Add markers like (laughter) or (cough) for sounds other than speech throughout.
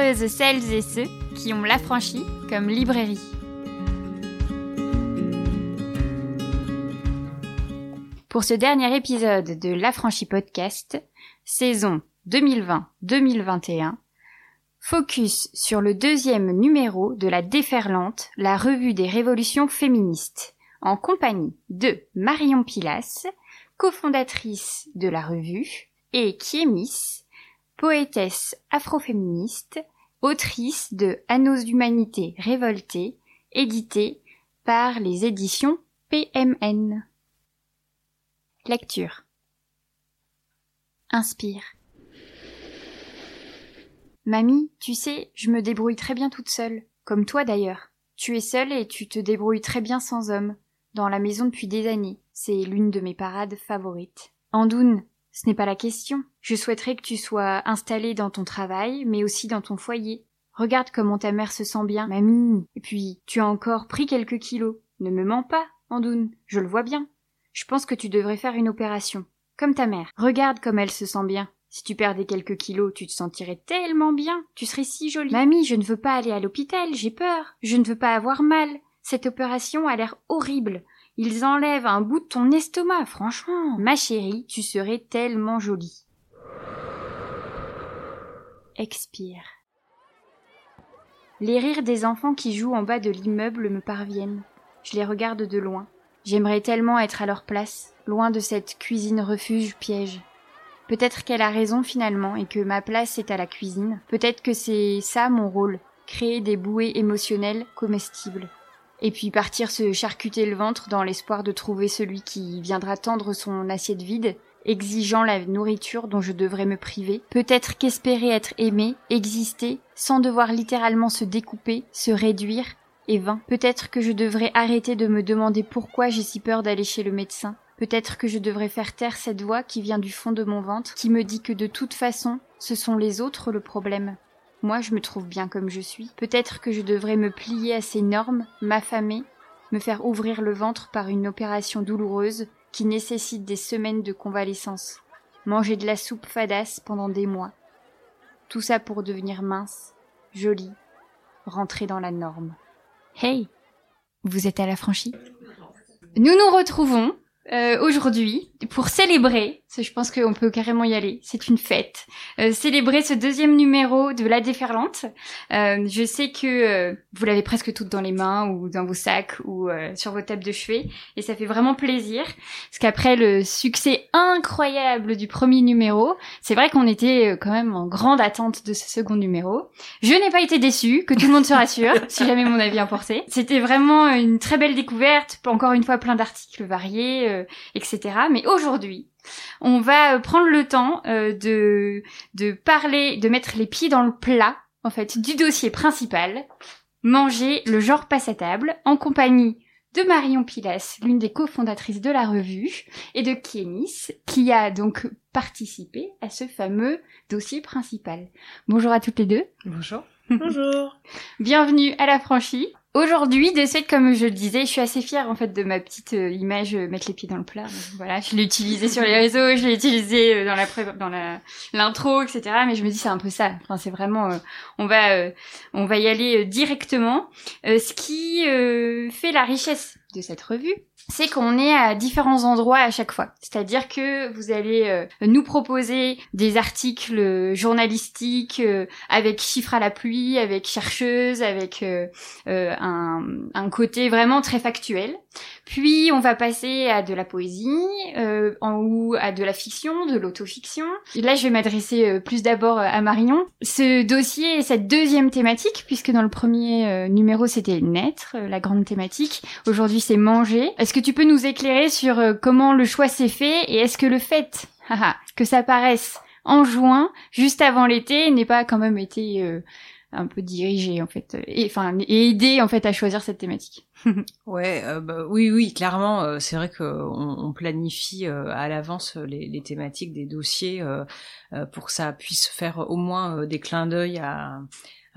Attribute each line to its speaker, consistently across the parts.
Speaker 1: celles et ceux qui ont l'affranchi comme librairie. Pour ce dernier épisode de l'Affranchi Podcast, saison 2020-2021, focus sur le deuxième numéro de la Déferlante, la revue des révolutions féministes, en compagnie de Marion Pilas, cofondatrice de la revue, et Kiemis, poétesse afroféministe, autrice de Annos d'humanité révoltée, édité par les éditions PMN. Lecture. Inspire. Mamie, tu sais, je me débrouille très bien toute seule, comme toi d'ailleurs. Tu es seule et tu te débrouilles très bien sans homme, dans la maison depuis des années. C'est l'une de mes parades favorites. Andoun, ce n'est pas la question. Je souhaiterais que tu sois installée dans ton travail, mais aussi dans ton foyer. Regarde comment ta mère se sent bien, mamie. Et puis, tu as encore pris quelques kilos. Ne me mens pas, Andoun. Je le vois bien. Je pense que tu devrais faire une opération. Comme ta mère. Regarde comme elle se sent bien. Si tu perdais quelques kilos, tu te sentirais tellement bien. Tu serais si jolie. Mamie, je ne veux pas aller à l'hôpital, j'ai peur. Je ne veux pas avoir mal. Cette opération a l'air horrible. Ils enlèvent un bout de ton estomac, franchement. Ma chérie, tu serais tellement jolie. Expire. Les rires des enfants qui jouent en bas de l'immeuble me parviennent. Je les regarde de loin. J'aimerais tellement être à leur place, loin de cette cuisine refuge piège. Peut-être qu'elle a raison finalement et que ma place est à la cuisine. Peut-être que c'est ça mon rôle, créer des bouées émotionnelles comestibles. Et puis partir se charcuter le ventre dans l'espoir de trouver celui qui viendra tendre son assiette vide, exigeant la nourriture dont je devrais me priver. Peut-être qu'espérer être aimé, exister, sans devoir littéralement se découper, se réduire, est vain. Peut-être que je devrais arrêter de me demander pourquoi j'ai si peur d'aller chez le médecin. Peut-être que je devrais faire taire cette voix qui vient du fond de mon ventre, qui me dit que de toute façon, ce sont les autres le problème. Moi, je me trouve bien comme je suis. Peut-être que je devrais me plier à ces normes, m'affamer, me faire ouvrir le ventre par une opération douloureuse qui nécessite des semaines de convalescence. Manger de la soupe fadasse pendant des mois. Tout ça pour devenir mince, jolie, rentrer dans la norme. Hey, vous êtes à la franchie Nous nous retrouvons euh, aujourd'hui pour célébrer, je pense qu'on peut carrément y aller, c'est une fête, euh, célébrer ce deuxième numéro de La Déferlante. Euh, je sais que euh, vous l'avez presque toutes dans les mains ou dans vos sacs ou euh, sur vos tables de chevet et ça fait vraiment plaisir parce qu'après le succès incroyable du premier numéro, c'est vrai qu'on était quand même en grande attente de ce second numéro. Je n'ai pas été déçue, que tout le monde se rassure, (laughs) si jamais mon avis importait. C'était vraiment une très belle découverte, encore une fois plein d'articles variés, etc. Mais aujourd'hui, on va prendre le temps euh, de, de parler, de mettre les pieds dans le plat, en fait, du dossier principal, manger le genre passe à table, en compagnie de Marion Pilas, l'une des cofondatrices de la revue, et de Kénis, qui a donc participé à ce fameux dossier principal. Bonjour à toutes les deux.
Speaker 2: Bonjour. Bonjour. (laughs)
Speaker 1: Bienvenue à la franchie. Aujourd'hui, de suite, comme je le disais, je suis assez fière en fait de ma petite euh, image euh, mettre les pieds dans le plat. Voilà, je l'ai utilisée sur les réseaux, je l'ai utilisée euh, dans la pré- dans la l'intro, etc. Mais je me dis c'est un peu ça. Enfin, c'est vraiment, on va on va y aller directement. Ce qui fait la richesse de cette revue, c'est qu'on est à différents endroits à chaque fois. C'est-à-dire que vous allez euh, nous proposer des articles journalistiques euh, avec chiffres à la pluie, avec chercheuses, avec euh, euh, un, un côté vraiment très factuel. Puis on va passer à de la poésie, euh, en, ou à de la fiction, de l'autofiction. Là, je vais m'adresser euh, plus d'abord à Marion. Ce dossier cette deuxième thématique, puisque dans le premier numéro, c'était naître, la grande thématique. Aujourd'hui, c'est manger. Est-ce que tu peux nous éclairer sur euh, comment le choix s'est fait et est-ce que le fait que ça paraisse en juin, juste avant l'été, n'ait pas quand même été euh, un peu dirigé en fait, et enfin aidé en fait à choisir cette thématique? (laughs)
Speaker 2: ouais, euh, bah, oui, oui, clairement, euh, c'est vrai qu'on on planifie euh, à l'avance les, les, thématiques des dossiers pour que ça puisse faire au moins des clins d'œil à,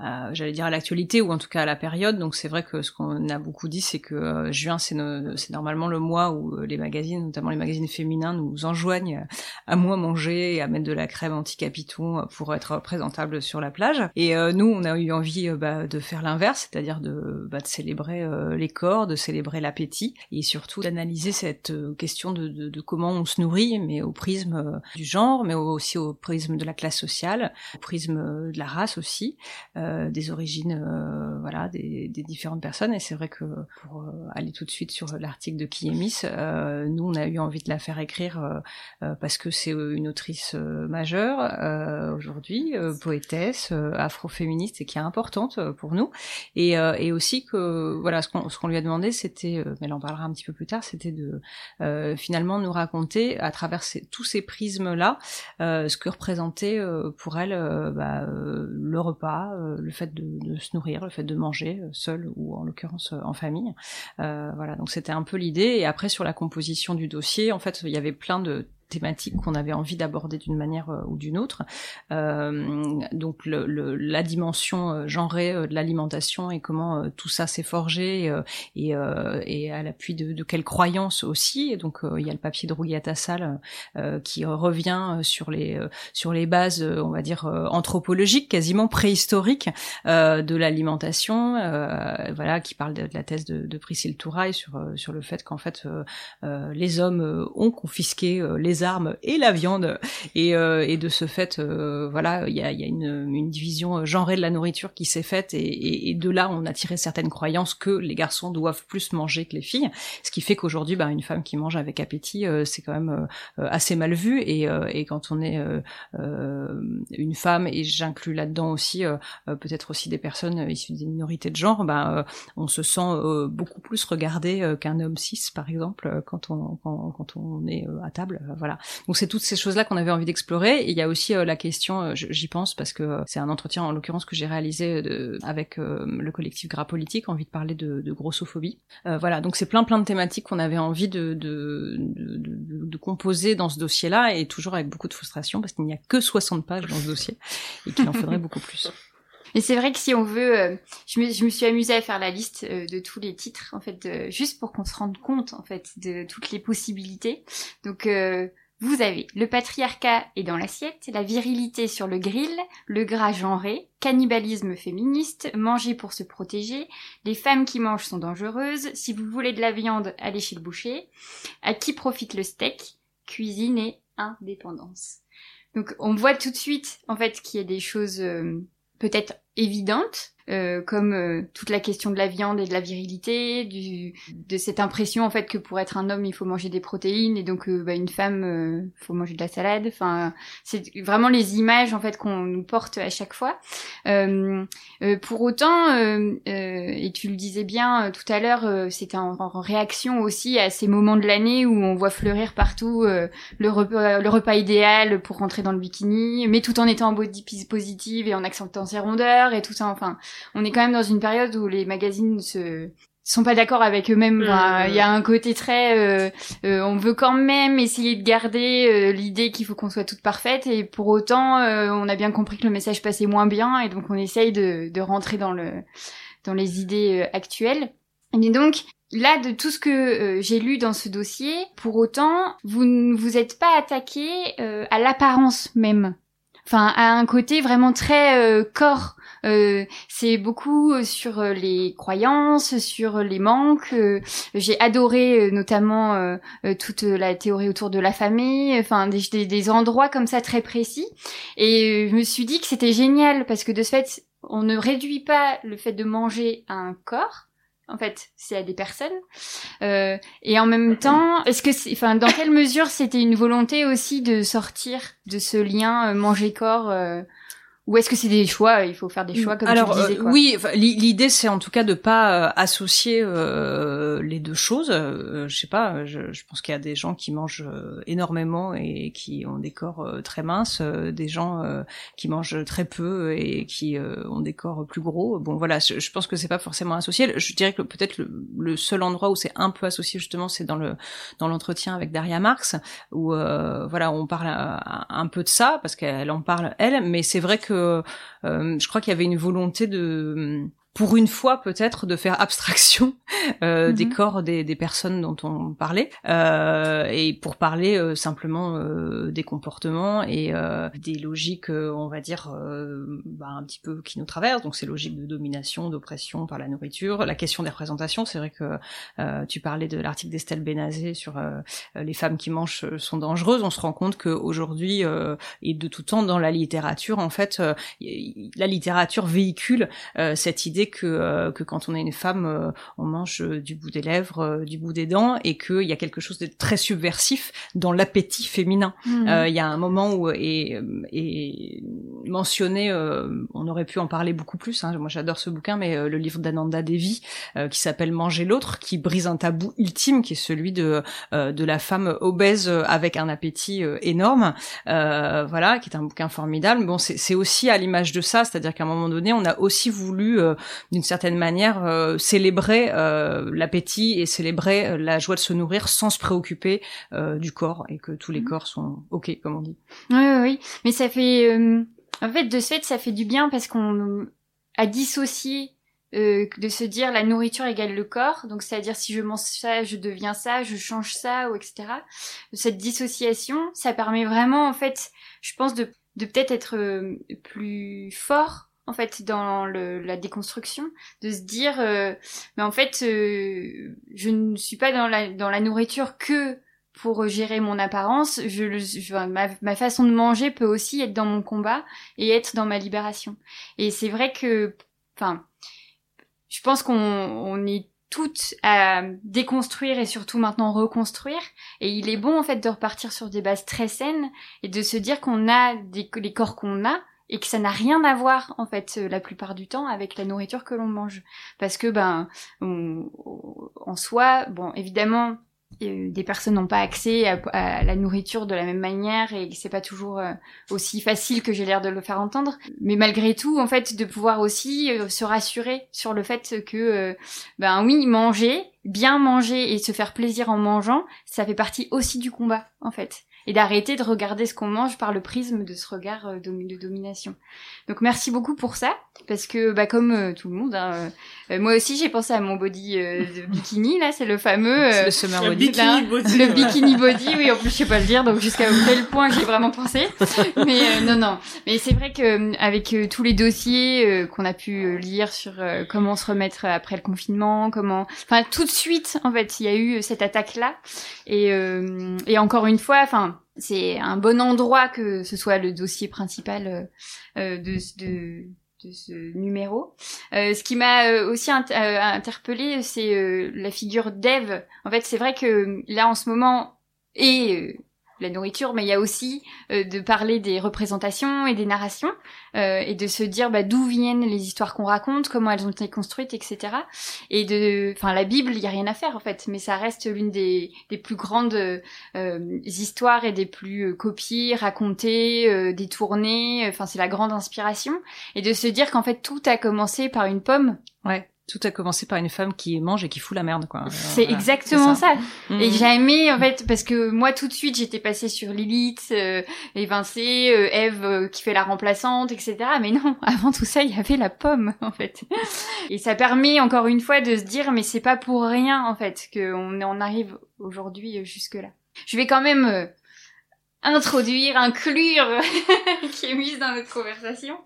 Speaker 2: j'allais dire à l'actualité ou en tout cas à la période. Donc c'est vrai que ce qu'on a beaucoup dit, c'est que euh, juin, c'est, c'est normalement le mois où euh, les magazines, notamment les magazines féminins, nous enjoignent à moins manger et à mettre de la crème anti-capiton pour être présentable sur la plage. Et euh, nous, on a eu envie bah, de faire l'inverse, c'est-à-dire de, bah, de célébrer les corps, de célébrer l'appétit et surtout d'analyser cette question de, de, de, comment on se nourrit, mais au prisme du genre, mais aussi au prisme de la classe sociale, au prisme de la race aussi. Euh, des origines, euh, voilà, des, des, différentes personnes. Et c'est vrai que pour euh, aller tout de suite sur l'article de Kiemis, nous on a eu envie de la faire écrire parce que c'est une autrice majeure aujourd'hui, poétesse, afroféministe et qui est importante pour nous. Et, et aussi que voilà, ce qu'on qu'on lui a demandé, c'était, mais elle en parlera un petit peu plus tard, c'était de finalement nous raconter à travers ces, tous ces prismes là ce que représentait pour elle bah, le repas, le fait de, se nourrir, le fait de manger euh, seul ou en l'occurrence euh, en famille. Euh, voilà, donc c'était un peu l'idée. Et après sur la composition du dossier, en fait, il y avait plein de thématiques qu'on avait envie d'aborder d'une manière euh, ou d'une autre. Euh, donc la dimension euh, genrée de l'alimentation et comment tout ça s'est forgé et, à l'appui de, quelles croyances aussi. Donc il y a le papier de Rougiata Salle qui revient sur les sur les bases, on va dire anthropologiques, quasiment préhistoriques de l'alimentation. voilà, qui parle de, la thèse de, de Priscille Touraille sur sur le fait qu'en fait les hommes ont confisqué les armes et la viande. Et, euh, et de ce fait, euh, voilà, il y a, y a une, une, division genrée de la nourriture qui s'est faite, et, et, de là, on a tiré certaines croyances que les garçons doivent plus manger que les filles, ce qui fait qu'aujourd'hui, bah, une femme qui mange avec appétit, euh, c'est quand même assez mal vu. Et, et quand on est une femme, et j'inclus là-dedans aussi peut-être aussi des personnes issues des minorités de genre, bah, on se sent beaucoup plus regardé qu'un homme cis, par exemple, quand on quand, on est à table. Donc c'est toutes ces choses-là qu'on avait envie d'explorer. Et il y a aussi la question, j'y pense parce que c'est un entretien en l'occurrence que j'ai réalisé avec le collectif Gras Politique, envie de parler de, grossophobie. voilà, donc c'est plein plein de thématiques qu'on avait envie de, de, de, de composer dans ce dossier-là, et toujours avec beaucoup de frustration parce qu'il n'y a que 60 pages dans ce dossier et qu'il en faudrait beaucoup plus.
Speaker 1: Et c'est vrai que si on veut, euh, je, me, je, me, suis amusée à faire la liste euh, de tous les titres, en fait, juste pour qu'on se rende compte, en fait, de toutes les possibilités. Donc, euh, vous avez le patriarcat est dans l'assiette, la virilité sur le grill, le gras genré, cannibalisme féministe, manger pour se protéger, les femmes qui mangent sont dangereuses, si vous voulez de la viande, allez chez le boucher, à qui profite le steak, cuisine et indépendance. Donc on voit tout de suite en fait qu'il y a des choses peut-être évidentes euh, comme euh, toute la question de la viande et de la virilité, du, de cette impression en fait que pour être un homme il faut manger des protéines et donc euh, bah, une femme il faut manger de la salade. Enfin, c'est vraiment les images en fait qu'on nous porte à chaque fois. pour autant, et tu le disais bien tout à l'heure, c'était en, en, réaction aussi à ces moments de l'année où on voit fleurir partout le repas, le repas idéal pour rentrer dans le bikini, mais tout en étant en body positive et en accentuant ses rondeurs et tout ça. Enfin, on est quand même dans une période où les magazines se sont pas d'accord avec eux-mêmes. Il y a un côté très, euh, euh, on veut quand même essayer de garder euh, l'idée qu'il faut qu'on soit toute parfaite, et pour autant, on a bien compris que le message passait moins bien, et donc on essaye de, de rentrer dans le dans les idées actuelles. Et donc là, de tout ce que j'ai lu dans ce dossier, pour autant, vous ne vous êtes pas attaqué à l'apparence même. Enfin, à un côté vraiment très corps euh, c'est beaucoup euh, sur euh, les croyances, sur les manques. J'ai adoré notamment toute la théorie autour de la famille, enfin des, des, endroits comme ça très précis. Et je me suis dit que c'était génial parce que de ce fait, on ne réduit pas le fait de manger à un corps, en fait, c'est à des personnes. Euh, et en même temps, est-ce que, enfin, dans quelle mesure c'était une volonté aussi de sortir de ce lien manger corps ou est-ce que c'est des choix Il faut faire des choix comme
Speaker 2: Alors,
Speaker 1: tu disais. Quoi.
Speaker 2: Euh, oui, l'idée c'est en tout cas de pas euh, associer euh, les deux choses. Euh, je sais pas. Je, je pense qu'il y a des gens qui mangent énormément et qui ont des corps très minces, des gens qui mangent très peu et qui ont des corps plus gros. Bon, voilà. Je, je pense que c'est pas forcément associé. Je dirais que peut-être le, le, seul endroit où c'est un peu associé justement, c'est dans le dans l'entretien avec Daria Marx, où voilà, on parle un, un peu de ça parce qu'elle en parle elle, mais c'est vrai que euh, je crois qu'il y avait une volonté de pour une fois peut-être de faire abstraction euh, des mhm. corps des, des, personnes dont on parlait euh, et pour parler euh, simplement euh, des comportements et euh, des logiques on va dire bah, un petit peu qui nous traversent. Donc ces logiques de domination d'oppression par la nourriture la question des représentations. C'est vrai que tu parlais de l'article d'Estelle Benazé sur les femmes qui mangent sont dangereuses. On se rend compte qu'aujourd'hui et de tout temps dans la littérature en fait la littérature véhicule cette idée que, euh, que quand on est une femme, euh, on mange euh, du bout des lèvres, du bout des dents, et qu'il y a quelque chose de très subversif dans l'appétit féminin. Mhm. Il y a un moment où est, est mentionné, on aurait pu en parler beaucoup plus. Hein, moi, j'adore ce bouquin, mais le livre d'Ananda Devi qui s'appelle Manger l'autre, qui brise un tabou ultime, qui est celui de de la femme obèse avec un appétit énorme. voilà, qui est un bouquin formidable. Bon, c'est aussi à l'image de ça, c'est-à-dire qu'à un moment donné, on a aussi voulu d'une certaine manière euh, célébrer euh, l'appétit et célébrer euh, la joie de se nourrir sans se préoccuper du corps et que tous les mmh. corps sont ok comme on dit.
Speaker 1: Oui oui, oui. mais ça fait en fait de ce fait ça fait du bien parce qu'on a dissocié de se dire la nourriture égale le corps, donc c'est-à-dire si je mange ça, je deviens ça, je change ça, ou etc. Cette dissociation, ça permet vraiment, en fait, je pense, de, de peut-être être plus fort en fait dans le, la déconstruction de se dire euh, mais en fait euh, je ne suis pas dans la dans la nourriture que pour gérer mon apparence je, je ma, ma, façon de manger peut aussi être dans mon combat et être dans ma libération et c'est vrai que enfin je pense qu'on on est toutes à déconstruire et surtout maintenant reconstruire. Et il est bon en fait de repartir sur des bases très saines et de se dire qu'on a des, les corps qu'on a, et que ça n'a rien à voir en fait euh, la plupart du temps avec la nourriture que l'on mange. Parce que ben en soi bon évidemment euh, des personnes n'ont pas accès à, la nourriture de la même manière et c'est pas toujours euh, aussi facile que j'ai l'air de le faire entendre. Mais malgré tout en fait de pouvoir aussi se rassurer sur le fait que ben oui manger bien manger et se faire plaisir en mangeant ça fait partie aussi du combat en fait et d'arrêter de regarder ce qu'on mange par le prisme de ce regard euh, de domination. Donc merci beaucoup pour ça, parce que bah comme euh, tout le monde, hein, euh, moi aussi j'ai pensé à mon body de (laughs) bikini là, c'est le fameux
Speaker 2: le summer body,
Speaker 1: bikini body, le bikini body, oui en plus je sais pas le dire, donc jusqu'à quel point j'ai vraiment pensé. Mais non non, mais c'est vrai que avec tous les dossiers qu'on a pu lire sur comment se remettre après le confinement, comment, enfin tout de suite en fait il y a eu cette attaque là et et encore une fois, enfin c'est un bon endroit que ce soit le dossier principal euh, euh, de, de, ce numéro. Euh, ce qui m'a aussi interpellé, c'est la figure d'Eve. En fait, c'est vrai que là, en ce moment, et la nourriture, mais il y a aussi euh, de parler des représentations et des narrations euh, et de se dire bah, d'où viennent les histoires qu'on raconte, comment elles ont été construites, etc. Et de, enfin, la Bible, il y a rien à faire en fait, mais ça reste l'une des, des plus grandes euh, histoires et des plus copiées, racontées, détournées. Enfin, c'est la grande inspiration. Et de se dire qu'en fait tout a commencé par une pomme.
Speaker 2: Ouais tout a commencé par une femme qui mange et qui fout la merde quoi.
Speaker 1: C'est exactement ça. Mhm. Et jamais en fait parce que moi tout de suite j'étais passée sur Lilith, euh, euh, Eve euh, qui fait la remplaçante, etc. Mais non, (laughs) avant tout ça il y avait la pomme en fait. Et ça permet encore une fois de se dire mais c'est pas pour rien en fait qu'on on arrive aujourd'hui euh, jusque là. Je vais quand même introduire, inclure (laughs) qui est mise dans notre conversation.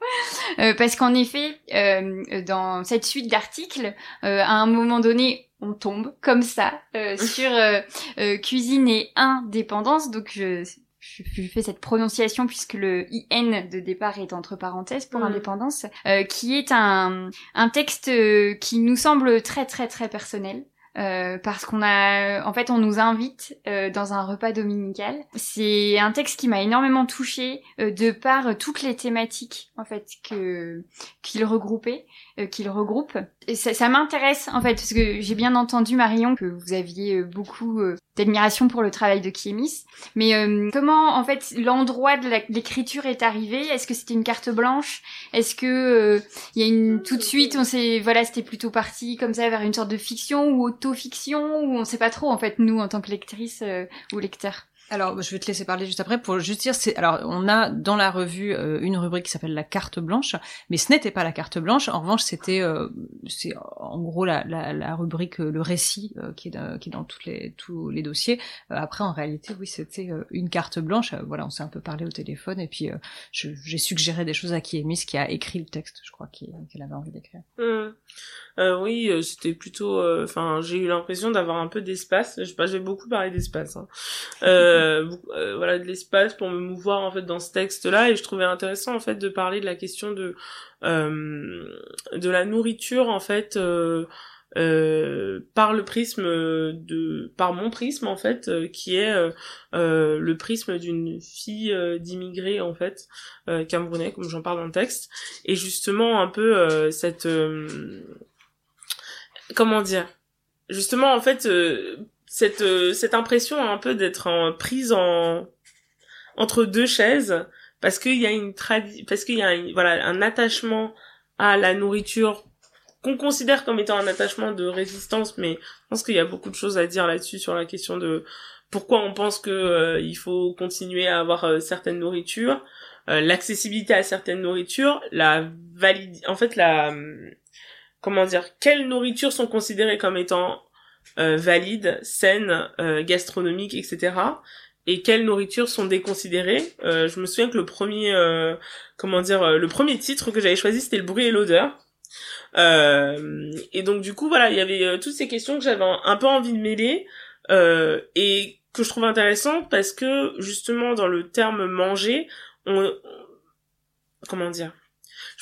Speaker 1: Euh, parce qu'en effet, euh, dans cette suite d'articles, euh, à un moment donné, on tombe comme ça euh, sur cuisine et indépendance. Donc je, je, fais cette prononciation puisque le IN de départ est entre parenthèses pour mm. indépendance, qui est un, un texte qui nous semble très très très personnel. Euh, parce qu'on a, en fait, on nous invite euh, dans un repas dominical. C'est un texte qui m'a énormément touchée euh, de par toutes les thématiques en fait que qu'il regroupait, qu'il regroupe. Et ça, ça m'intéresse en fait parce que j'ai bien entendu Marion que vous aviez beaucoup d'admiration pour le travail de Kiemis. Mais comment en fait l'endroit de l'écriture est arrivé? Est-ce que c'était une carte blanche? Est-ce que il y a une tout de suite on s'est voilà c'était plutôt parti comme ça vers une sorte de fiction ou auto fiction ou on sait pas trop en fait nous en tant que lectrice euh, ou lecteur
Speaker 2: alors, je vais te laisser parler juste après pour juste dire, c'est alors on a dans la revue euh, une rubrique qui s'appelle la carte blanche, mais ce n'était pas la carte blanche. En revanche, c'était euh, c'est en gros la, la, la rubrique le récit qui est qui est dans toutes les tous les dossiers. après, en réalité, oui, c'était une carte blanche. voilà, on s'est un peu parlé au téléphone et puis j'ai suggéré des choses à Kiemis qui a écrit le texte, je crois qu'elle avait envie d'écrire.
Speaker 3: Mmh. Euh, oui, euh, c'était plutôt. Euh, enfin, j'ai eu l'impression d'avoir un peu d'espace. Je sais pas, j'ai beaucoup parlé d'espace. Hein. Euh, voilà, de l'espace pour me mouvoir en fait dans ce texte-là, et je trouvais intéressant en fait de parler de la question de de la nourriture en fait. Euh, par le prisme de par mon prisme en fait qui est euh, le prisme d'une fille d'immigrés en fait camerounais comme j'en parle dans le texte et justement un peu cette comment dire? Justement en fait euh, cette euh, cette impression un peu d'être en prise en entre deux chaises parce qu'il y a une tradi parce qu'il y a voilà un attachement à la nourriture qu'on considère comme étant un attachement de résistance mais je pense qu'il y a beaucoup de choses à dire là-dessus sur la question de pourquoi on pense que euh, il faut continuer à avoir certaines nourritures l'accessibilité à certaines nourritures la valide en fait la comment dire, quelles nourritures sont considérées comme étant euh, valides, saines, euh, gastronomiques, etc. Et quelles nourritures sont déconsidérées. Euh, je me souviens que le premier, euh, comment dire, le premier titre que j'avais choisi, c'était le bruit et l'odeur. et donc du coup, voilà, il y avait toutes ces questions que j'avais un, peu envie de mêler et que je trouve intéressant parce que justement dans le terme manger, on comment dire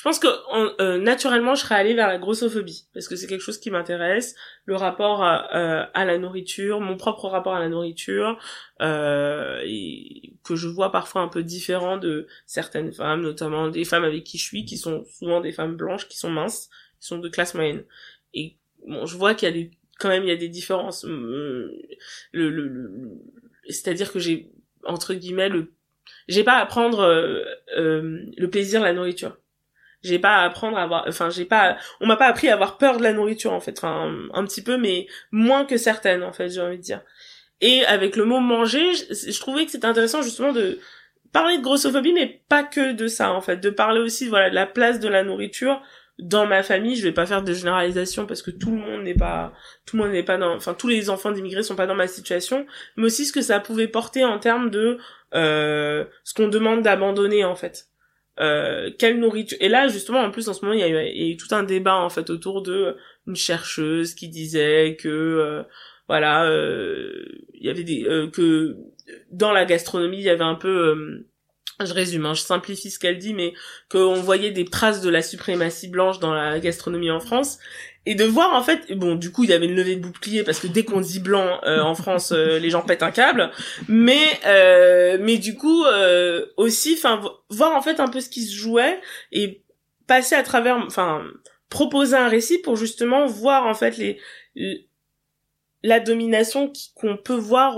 Speaker 3: pense que euh, naturellement je serais allée vers la grossophobie parce que c'est quelque chose qui m'intéresse. Le rapport à, euh, à, la nourriture mon propre rapport à la nourriture euh, et que je vois parfois un peu différent de certaines femmes notamment des femmes avec qui je suis qui sont souvent des femmes blanches qui sont minces qui sont de classe moyenne. Et bon je vois qu'il y a des quand même il y a des différences. Le, le, le c'est-à-dire que j'ai entre guillemets le j'ai pas à prendre euh, euh, le plaisir de la nourriture j'ai pas à apprendre à avoir enfin j'ai pas on m'a pas appris à avoir peur de la nourriture en fait. Enfin un, petit peu mais moins que certaines en fait j'ai envie de dire. Et avec le mot manger je, trouvais que c'était intéressant justement de parler de grossophobie mais pas que de ça en fait. De parler aussi voilà de la place de la nourriture dans ma famille, je vais pas faire de généralisation parce que tout le monde n'est pas, tout le monde n'est pas dans, enfin tous les enfants d'immigrés sont pas dans ma situation, mais aussi ce que ça pouvait porter en termes de euh, ce qu'on demande d'abandonner en fait euh, quelle nourriture. Et là justement en plus en ce moment il y, a eu, tout un débat en fait autour de une chercheuse qui disait que euh, voilà euh, il y avait des euh, que dans la gastronomie il y avait un peu je résume, hein, je simplifie ce qu'elle dit, mais qu'on voyait des traces de la suprématie blanche dans la gastronomie en France, et de voir en fait bon du coup il y avait une levée de bouclier parce que dès qu'on dit blanc euh, en France euh, les gens pètent un câble. Mais euh, mais du coup aussi enfin voir en fait un peu ce qui se jouait et passer à travers enfin proposer un récit pour justement voir en fait les, la domination qu'on peut voir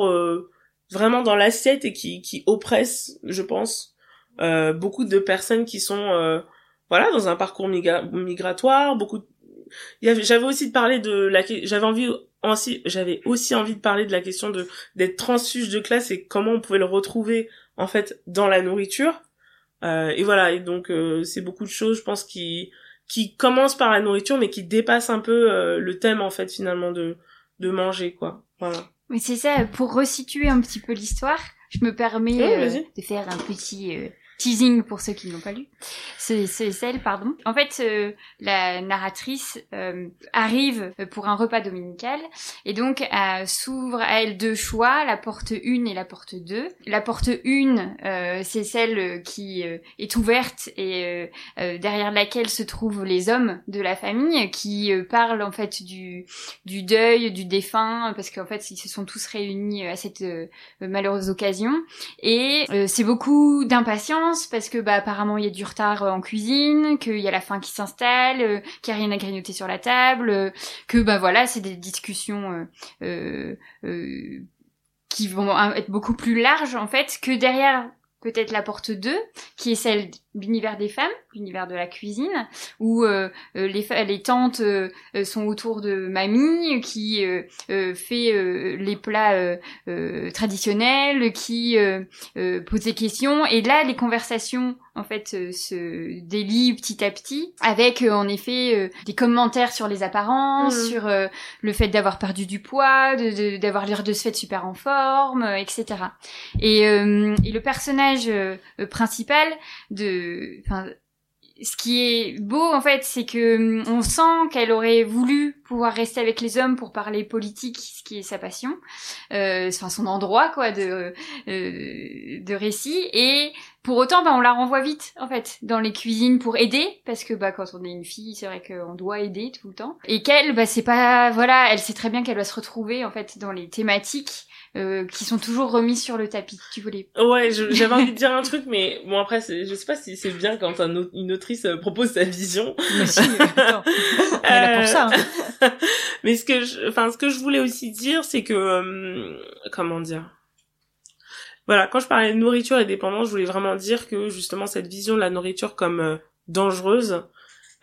Speaker 3: vraiment dans l'assiette et qui qui oppresse je pense beaucoup de personnes qui sont voilà dans un parcours migratoire beaucoup de j'avais aussi de parler de la j'avais envie aussi j'avais aussi envie de parler de la question de d'être transfuge de classe et comment on pouvait le retrouver en fait dans la nourriture. Euh, et voilà et donc euh, c'est beaucoup de choses je pense qui qui commencent par la nourriture mais qui dépassent un peu euh, le thème en fait finalement de de manger quoi. Voilà
Speaker 1: mais c'est ça pour resituer un petit peu l'histoire je me permets de faire un petit teasing pour ceux qui n'ont pas lu. C'est celle, pardon. En fait, euh, la narratrice euh, arrive pour un repas dominical et donc s'ouvre à elle deux choix, la porte 1 et la porte 2. La porte 1, c'est celle qui est ouverte et derrière laquelle se trouvent les hommes de la famille qui parlent en fait du, du deuil, du défunt, parce qu'en fait ils se sont tous réunis à cette malheureuse occasion. Et c'est beaucoup d'impatience parce que bah apparemment il y a du retard euh, en cuisine, qu'il y a la faim qui s'installe, euh, qu'il n'y a rien à grignoter sur la table, euh, que bah voilà c'est des discussions qui vont être beaucoup plus larges en fait que derrière peut-être la porte 2, qui est celle l'univers des femmes, l'univers de la cuisine, où euh, euh, les, les tantes euh, sont autour de mamie qui fait les plats traditionnels, qui pose des questions, et là les conversations en fait se délient petit à petit, avec en effet des commentaires sur les apparences, mmh. sur le fait d'avoir perdu du poids, d'avoir l'air de se faire super en forme, etc. Et, et le personnage principal de ce qui est beau en fait, c'est que hum, on sent qu'elle aurait voulu pouvoir rester avec les hommes pour parler politique, ce qui est sa passion, euh, enfin son endroit quoi de euh, de récit. Et pour autant, bah, on la renvoie vite en fait dans les cuisines pour aider, parce que bah quand on est une fille, c'est vrai qu'on doit aider tout le temps. Et qu'elle, bah c'est pas voilà, elle sait très bien qu'elle va se retrouver en fait dans les thématiques euh, qui sont toujours remis sur le tapis. Tu voulais
Speaker 3: Ouais, j'avais envie de dire un (laughs) truc, mais bon après, je sais pas si c'est bien quand une autrice euh, propose sa vision.
Speaker 2: Mais si, (laughs) attends, est pour ça.
Speaker 3: Hein. (laughs) mais ce que, je, enfin, ce que je voulais aussi dire, c'est que, euh, comment dire? Voilà, quand je parlais de nourriture et dépendance, je voulais vraiment dire que justement cette vision de la nourriture comme dangereuse,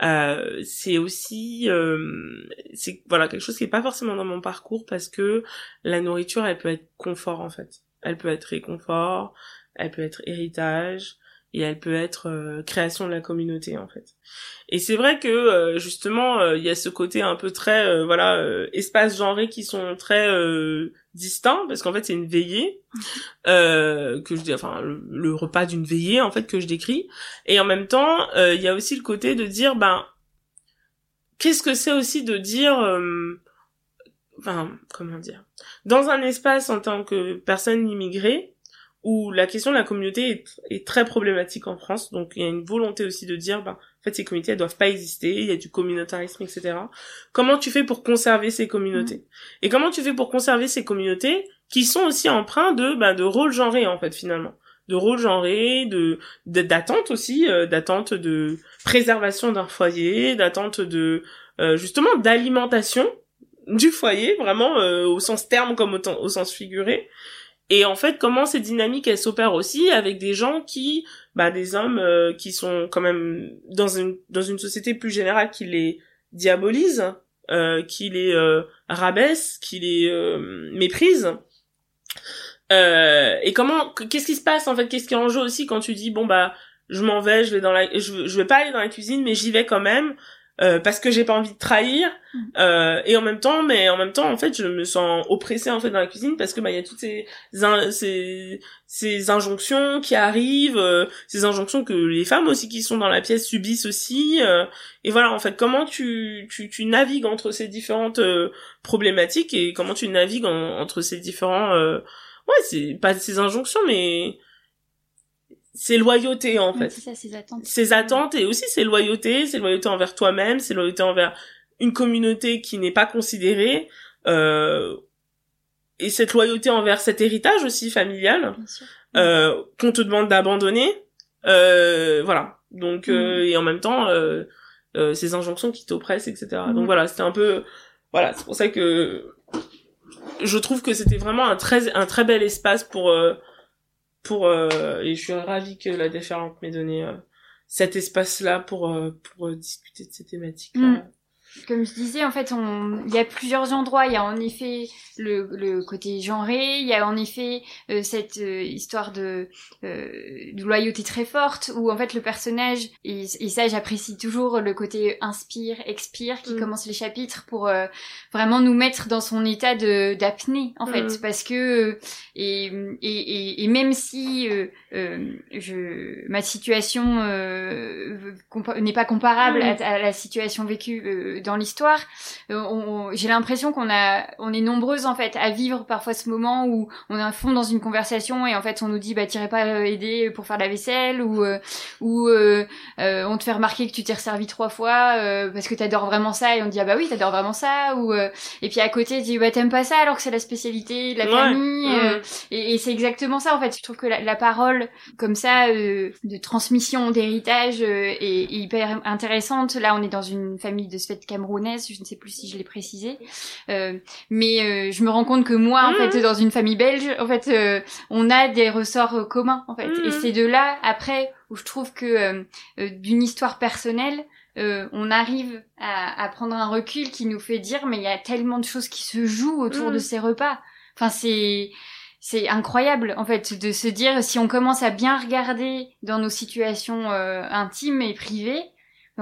Speaker 3: euh, c'est aussi euh, c'est voilà quelque chose qui est pas forcément dans mon parcours parce que la nourriture elle peut être confort en fait. Elle peut être réconfort elle peut être héritage et elle peut être euh, création de la communauté en fait. Et c'est vrai que euh, justement il y a ce côté un peu très voilà espace genré qui sont très distincts parce qu'en fait c'est une veillée (laughs) que je dis enfin le, repas d'une veillée en fait que je décris. Et en même temps il y a aussi le côté de dire ben qu'est-ce que c'est aussi de dire enfin comment dire dans un espace en tant que personne immigrée où la question de la communauté est, très problématique en France. Donc il y a une volonté aussi de dire, bah, en fait, ces communautés, elles doivent pas exister, il y a du communautarisme, etc. Comment tu fais pour conserver ces communautés? Mmh. Et comment tu fais pour conserver ces communautés qui sont aussi empreints de, bah, de rôles genrés, en fait, finalement? De rôles genrés, de d'attente aussi, euh, d'attente de préservation d'un foyer, d'attente de euh, justement d'alimentation du foyer, vraiment euh, au sens terme comme au, au sens figuré, et en fait, comment ces dynamiques, elles s'opèrent aussi avec des gens qui, bah, des hommes euh, qui sont quand même dans une dans une société plus générale qui les diabolise, euh, qui les euh, rabaisse, qui les euh, méprise. et comment, qu'est-ce qui se passe en fait? Qu'est-ce qui est en jeu aussi quand tu dis bon bah je m'en vais, je vais dans la, je, je vais pas aller dans la cuisine, mais j'y vais quand même. Euh, parce que j'ai pas envie de trahir mm. euh, et en même temps mais en même temps en fait je me sens oppressée en fait dans la cuisine parce que bah il y a toutes ces ces ces injonctions qui arrivent euh, ces injonctions que les femmes aussi qui sont dans la pièce subissent aussi euh, et voilà en fait comment tu tu tu navigues entre ces différentes problématiques et comment tu navigues entre ces différents ouais c'est pas ces injonctions mais c'est loyauté en fait.
Speaker 1: C'est ça, ses attentes.
Speaker 3: Ses attentes et aussi ses loyautés, ses loyautés envers toi-même, ses loyautés envers une communauté qui n'est pas considérée, euh, et cette loyauté envers cet héritage aussi familial euh, qu'on te demande d'abandonner. Euh, voilà. Donc euh, mm. et en même temps euh, euh, ces injonctions qui t'oppressent, etc. Donc mm. voilà, c'était un peu voilà, c'est pour ça que je trouve que c'était vraiment un très un très bel espace pour pour euh, et je suis ravie que la déferlante m'ait donné euh, cet espace là pour euh, pour discuter de ces thématiques là. Mm.
Speaker 1: Comme je disais, en fait, on, il y a plusieurs endroits. Il y a en effet le, le côté genré, il y a en effet euh, cette euh, histoire de, euh, de loyauté très forte, où en fait le personnage, et, et ça j'apprécie toujours le côté inspire, expire, qui
Speaker 3: Mm.
Speaker 1: commence les chapitres pour euh, vraiment nous mettre dans son état de d'apnée, en fait,
Speaker 3: Mm.
Speaker 1: parce que et, et, et, et même si euh, euh, je, ma situation euh, n'est pas comparable
Speaker 3: Mm.
Speaker 1: à, à la situation vécue euh, dans l'histoire, euh, j'ai l'impression qu'on a, on est nombreuses en fait à vivre parfois ce moment où on est à fond dans une conversation et en fait on nous dit bah t'irais pas euh, aider pour faire la vaisselle ou euh, ou euh, euh, on te fait remarquer que tu t'es resservi trois fois parce que t'adores vraiment ça et on dit ah bah oui t'adores vraiment ça ou et puis à côté tu dis bah t'aimes pas ça alors que c'est la spécialité de la
Speaker 3: Ouais.
Speaker 1: famille et, et c'est exactement ça en fait. Je trouve que la, la parole comme ça de transmission, d'héritage est, est hyper intéressante. Là, on est dans une famille de Svète camerounaise. Je ne sais plus si je l'ai précisé, Euh, mais euh, je me rends compte que moi, en fait, dans une famille belge, en fait, euh, on a des ressorts euh, communs en fait. Et
Speaker 3: Mhm.
Speaker 1: c'est de là après où je trouve que euh, euh, d'une histoire personnelle. euh, on arrive à, à prendre un recul qui nous fait dire mais il y a tellement de choses qui se jouent autour de ces repas. Enfin c'est c'est incroyable en fait de se dire si on commence à bien regarder dans nos situations euh, intimes et privées,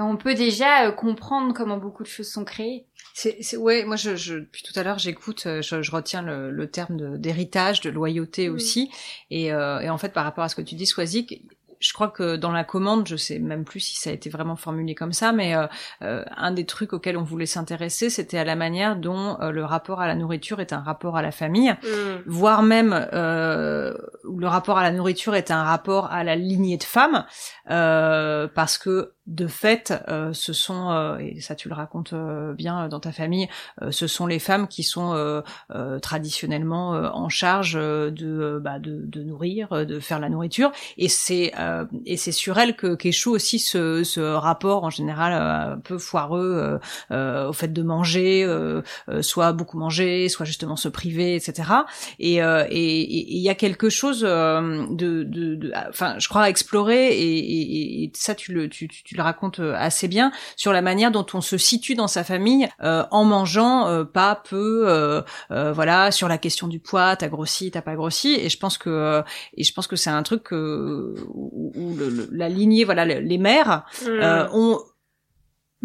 Speaker 1: on peut déjà euh, comprendre comment beaucoup de choses sont créées.
Speaker 2: C'est, c'est, ouais, moi, je, je, depuis tout à l'heure, j'écoute, euh, je, je retiens le, le terme de, d'héritage, de loyauté
Speaker 3: Mm.
Speaker 2: aussi. Et, euh, et en fait, par rapport à ce que tu dis, Swazik, je crois que dans la commande, je sais même plus si ça a été vraiment formulé comme ça, mais euh, euh, un des trucs auxquels on voulait s'intéresser, c'était à la manière dont euh, le rapport à la nourriture est un rapport à la famille,
Speaker 3: Mm.
Speaker 2: voire même euh, le rapport à la nourriture est un rapport à la lignée de femmes, euh, parce que de fait, euh, ce sont, euh, et ça tu le racontes euh, bien dans ta famille, euh, ce sont les femmes qui sont euh, euh, traditionnellement euh, en charge de, bah, de, de nourrir, de faire la nourriture, et c'est euh, et c'est sur elles que qu'échoue aussi ce, ce rapport en général euh, un peu foireux euh, euh, au fait de manger, soit beaucoup manger, soit justement se priver, etc. Et euh, et il y a quelque chose de, de, de- enfin, je crois à explorer et, et, et ça tu le tu, tu, le racontes assez bien sur la manière dont on se situe dans sa famille en mangeant pas peu, voilà, sur la question du poids, t'as grossi, t'as pas grossi. Et je pense que et je pense que c'est un truc euh, où le- le- la lignée, voilà, le- les mères
Speaker 3: Mm.
Speaker 2: euh, ont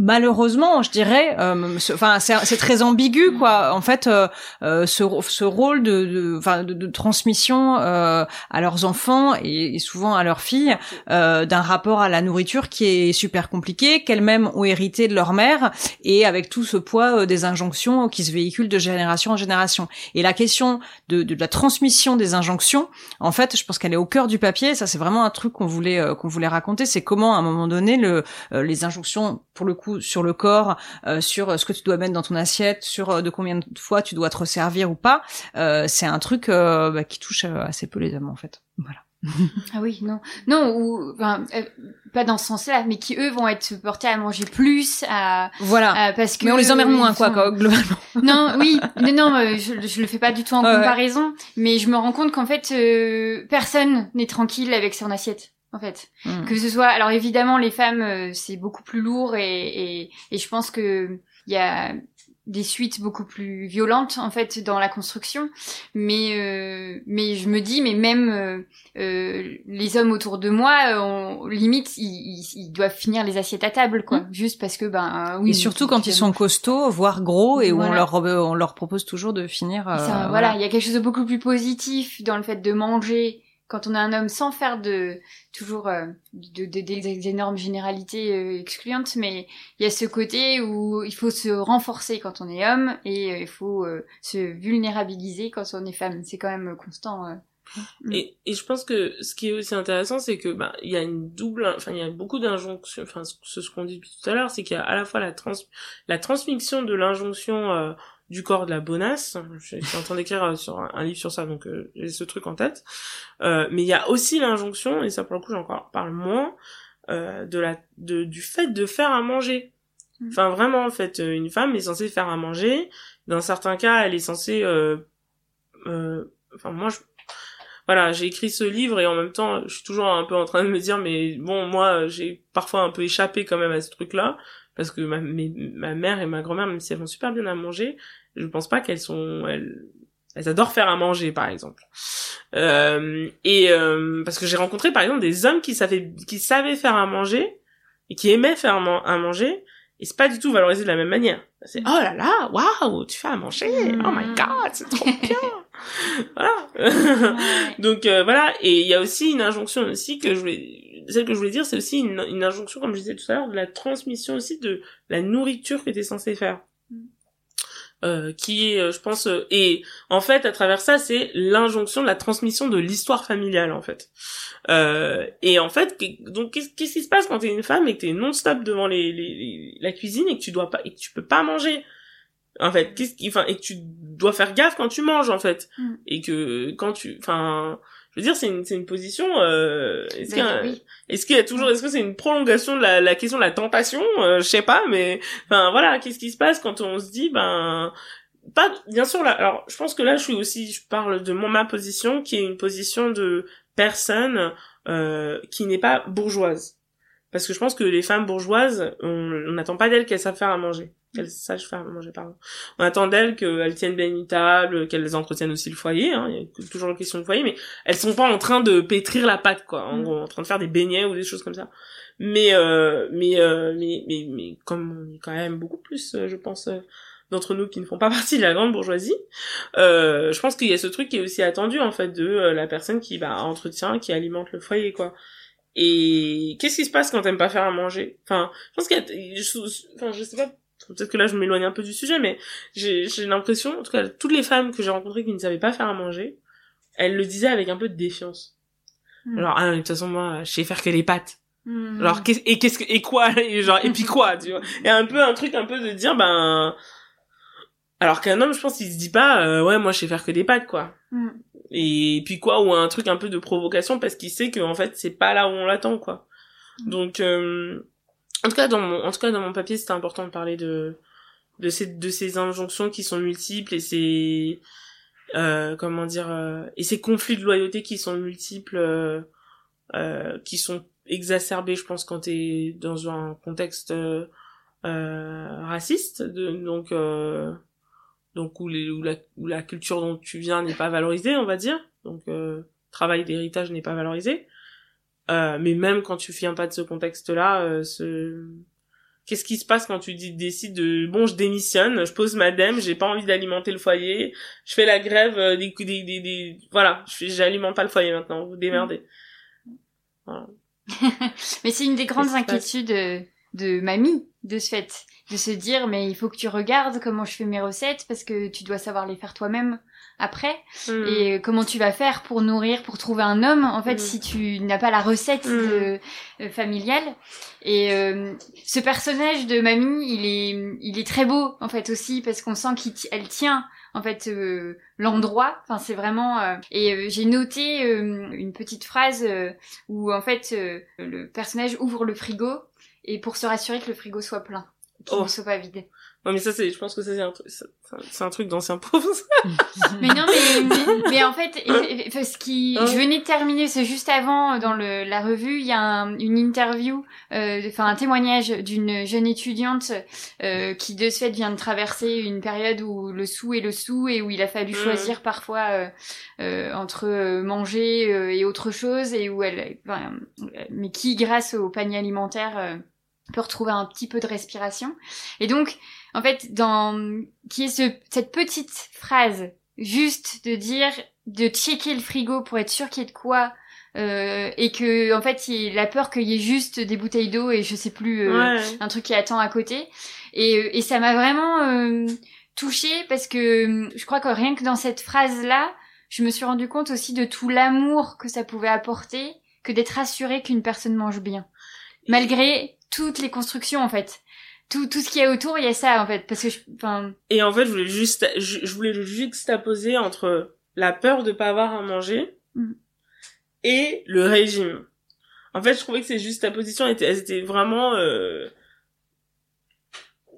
Speaker 2: malheureusement, je dirais, euh, enfin c'est c'est très ambigu quoi. En fait, euh, euh, ce, ce rôle de, de, de, de transmission euh, à leurs enfants et, et souvent à leurs filles euh, d'un rapport à la nourriture qui est super compliqué, qu'elles-mêmes ont hérité de leur mère et avec tout ce poids euh, des injonctions qui se véhiculent de génération en génération. Et la question de, de la transmission des injonctions, en fait, je pense qu'elle est au cœur du papier. Ça, c'est vraiment un truc qu'on voulait euh, qu'on voulait raconter. C'est comment, à un moment donné, le, euh, les injonctions, pour le coup, sur le corps, euh, sur euh, ce que tu dois mettre dans ton assiette, sur euh, de combien de fois tu dois te resservir ou pas, euh, c'est un truc bah, qui touche assez peu les hommes, en fait. Voilà.
Speaker 1: Ah oui, non, non, ou euh, pas dans ce sens-là, mais qui eux vont être portés à manger plus, à,
Speaker 2: Voilà.
Speaker 1: à- parce que
Speaker 2: Mais on les emmerde moins, quoi,
Speaker 1: sont-
Speaker 2: quoi, globalement.
Speaker 1: Non, oui, (laughs) non, non, je, je le fais pas du tout en
Speaker 2: ouais.
Speaker 1: comparaison, mais je me rends compte qu'en fait, euh, personne n'est tranquille avec son assiette. En fait,
Speaker 2: Mm.
Speaker 1: que ce soit, alors évidemment, les femmes, euh, c'est beaucoup plus lourd et, et, et je pense que il y a des suites beaucoup plus violentes en fait dans la construction, mais euh, mais je me dis, mais même euh, euh, les hommes autour de moi, euh, on, limite, ils, ils, ils doivent finir les assiettes à table, quoi, juste parce que ben oui.
Speaker 2: et surtout quand ils sont costauds, voire gros, et où on leur on leur propose toujours de finir. euh,
Speaker 1: Ça, voilà, il y a quelque chose de beaucoup plus positif dans le fait de manger quand on est un homme sans faire de toujours euh, de, de- des, généralités euh, excluantes, mais il y a ce côté où il faut se renforcer quand on est homme et euh, il faut euh, se vulnérabiliser quand on est femme. C'est quand même constant. euh. Mm.
Speaker 3: Et, et je pense que ce qui est aussi intéressant, c'est que bah il y a une double, enfin il y a beaucoup d'injonctions. Enfin ce, qu'on dit tout à l'heure, c'est qu'il y a à la fois la trans, la transmission de l'injonction du corps de la bonasse. Je suis en train d'écrire euh, sur un, un livre sur ça, donc euh, j'ai ce truc en tête. Euh, mais il y a aussi l'injonction, et ça pour le coup j'en parle moins, euh, de la, de, du fait de faire à manger.
Speaker 1: Mm.
Speaker 3: Enfin vraiment en fait, euh, une femme est censée faire à manger. Dans certains cas, elle est censée, euh, euh, enfin moi je voilà, j'ai écrit ce livre et en même temps, je suis toujours un peu en train de me dire, mais bon, moi, j'ai parfois un peu échappé quand même à ce truc-là. parce que ma, ma mère et ma grand-mère, même si elles font super bien à manger, je pense pas qu'elles sont, elles, elles adorent faire à manger, par exemple. Euh, et euh, parce que j'ai rencontré, par exemple, des hommes qui savaient, qui savaient faire à manger et qui aimaient faire à manger, et c'est pas du tout valorisé de la même manière. C'est oh là là, waouh, tu fais à manger, oh my god, c'est trop (laughs) bien. voilà. (laughs) Donc euh, voilà, et il y a aussi une injonction aussi que je voulais, celle que je voulais dire, c'est aussi une, une, injonction, comme je disais tout à l'heure, de la transmission aussi de la nourriture que tu es censé faire. Euh, qui est, euh, je pense, euh, et en fait, à travers ça, c'est l'injonction de la transmission de l'histoire familiale, en fait. Euh, et en fait, donc, qu'est-ce qui se passe quand t'es une femme et que t'es non-stop devant les, les, la cuisine et que tu dois pas, et que tu peux pas manger en fait? Qu'est-ce qui enfin et que tu dois faire gaffe quand tu manges en fait? Mm. et que quand tu enfin je veux dire c'est une c'est une position euh, est-ce qu'il y a, est-ce qu'il y a toujours est-ce que c'est une prolongation de la, la question de la tentation euh, je sais pas mais enfin voilà qu'est-ce qui se passe quand on se dit ben pas bien sûr là alors je pense que là je suis aussi je parle de mon ma position qui est une position de personne euh, qui n'est pas bourgeoise. Parce que je pense que les femmes bourgeoises on n'attend pas d'elles qu'elles savent faire à manger qu'elles sachent faire manger, pardon. On attend d'elles qu'elles tiennent bien une table, qu'elles entretiennent aussi le foyer, hein. Il y a toujours une question de foyer, mais elles sont pas en train de pétrir la pâte, quoi. En mm. gros, en train de faire des beignets ou des choses comme ça. Mais, euh, mais, euh, mais, mais, mais, comme on est quand même beaucoup plus, euh, je pense, euh, d'entre nous qui ne font pas (laughs) partie de la grande bourgeoisie, euh, je pense qu'il y a ce truc qui est aussi attendu, en fait, de la personne qui, bah, entretient, qui alimente le foyer, quoi. Et qu'est-ce qui se passe quand t'aimes pas faire à manger? Enfin, je pense qu'il y a, enfin, je sais pas peut-être que là je m'éloigne un peu du sujet, mais j'ai l'impression, en tout cas, toutes les femmes que j'ai rencontrées qui ne savaient pas faire à manger, elles le disaient avec un peu de défiance. Hmm. Alors, ah, de toute façon, moi, je sais faire que les pâtes. Hmm. Alors, et qu'est-ce que, et quoi, (laughs) et genre, et puis quoi, tu vois? Et un peu, un truc un peu de dire, ben, alors qu'un homme, je pense, il se dit pas, euh, ouais, moi, je sais faire que des pâtes, quoi. Hmm. Et puis quoi, ou un truc un peu de provocation parce qu'il sait que, en fait, c'est pas là où on l'attend, quoi. Donc, euh, en tout cas dans mon en tout cas dans mon papier c'était important de parler de de ces de ces injonctions qui sont multiples et ces euh, comment dire euh, et ces conflits de loyauté qui sont multiples euh, euh qui sont exacerbés je pense quand t'es dans un contexte euh, raciste de, donc donc où, les, où, la, où la culture dont tu viens n'est pas valorisée on va dire. Donc travail d'héritage n'est pas valorisé euh, mais même quand tu viens pas de ce contexte-là, euh, ce... qu'est-ce qui se passe quand tu dis, décides de bon, je démissionne, je pose ma dème, j'ai pas envie d'alimenter le foyer, je fais la grève euh, des, des, des, des... voilà, j'alimente pas le foyer maintenant, vous démerdez.
Speaker 1: Voilà. (laughs) mais c'est une des grandes inquiétudes de, de mamie de ce fait de se dire mais il faut que tu regardes comment je fais mes recettes parce que tu dois savoir les faire toi-même après mm. et comment tu vas faire pour nourrir pour trouver un homme en fait mm. si tu n'as pas la recette mm. de, euh, familiale et euh, ce personnage de mamie il est il est très beau en fait aussi parce qu'on sent qu'elle tient en fait euh, l'endroit enfin c'est vraiment et j'ai noté une petite phrase où en fait le personnage ouvre le frigo et pour se rassurer que le frigo soit plein qu'il oh. ne soit pas vide
Speaker 3: non mais ça c'est, je pense que ça c'est un truc, c'est un truc d'ancien pauvre. (laughs)
Speaker 1: mais non mais, mais, en fait, ce qui, je venais de terminer, c'est juste avant dans le, la revue, il y a une interview, euh, enfin un témoignage d'une jeune étudiante euh, qui de ce fait vient de traverser une période où le sou est le sou et où il a fallu mm. choisir parfois euh, euh, entre euh, manger euh, et autre chose et où elle, enfin, mais qui grâce au panier alimentaire peut retrouver un petit peu de respiration. Et donc en fait, dans qui est ce, cette petite phrase juste de dire de checker le frigo pour être sûr qu'il y ait de quoi euh, et que en fait il a peur qu'il y ait juste des bouteilles d'eau et je sais plus euh, un truc qui attend à côté. Et, euh, et ça m'a vraiment euh, touchée parce que je crois que rien que dans cette phrase là je me suis rendu compte aussi de tout l'amour que ça pouvait apporter que d'être assuré qu'une personne mange bien. Malgré toutes les constructions en fait tout, tout ce qu'il y a autour, il y a ça en fait, parce que enfin.
Speaker 3: Et en fait, je voulais juste, je, je voulais juxtaposer entre la peur de pas avoir à manger mm. et le régime. En fait, je trouvais que ces juxtapositions étaient, elles étaient vraiment euh,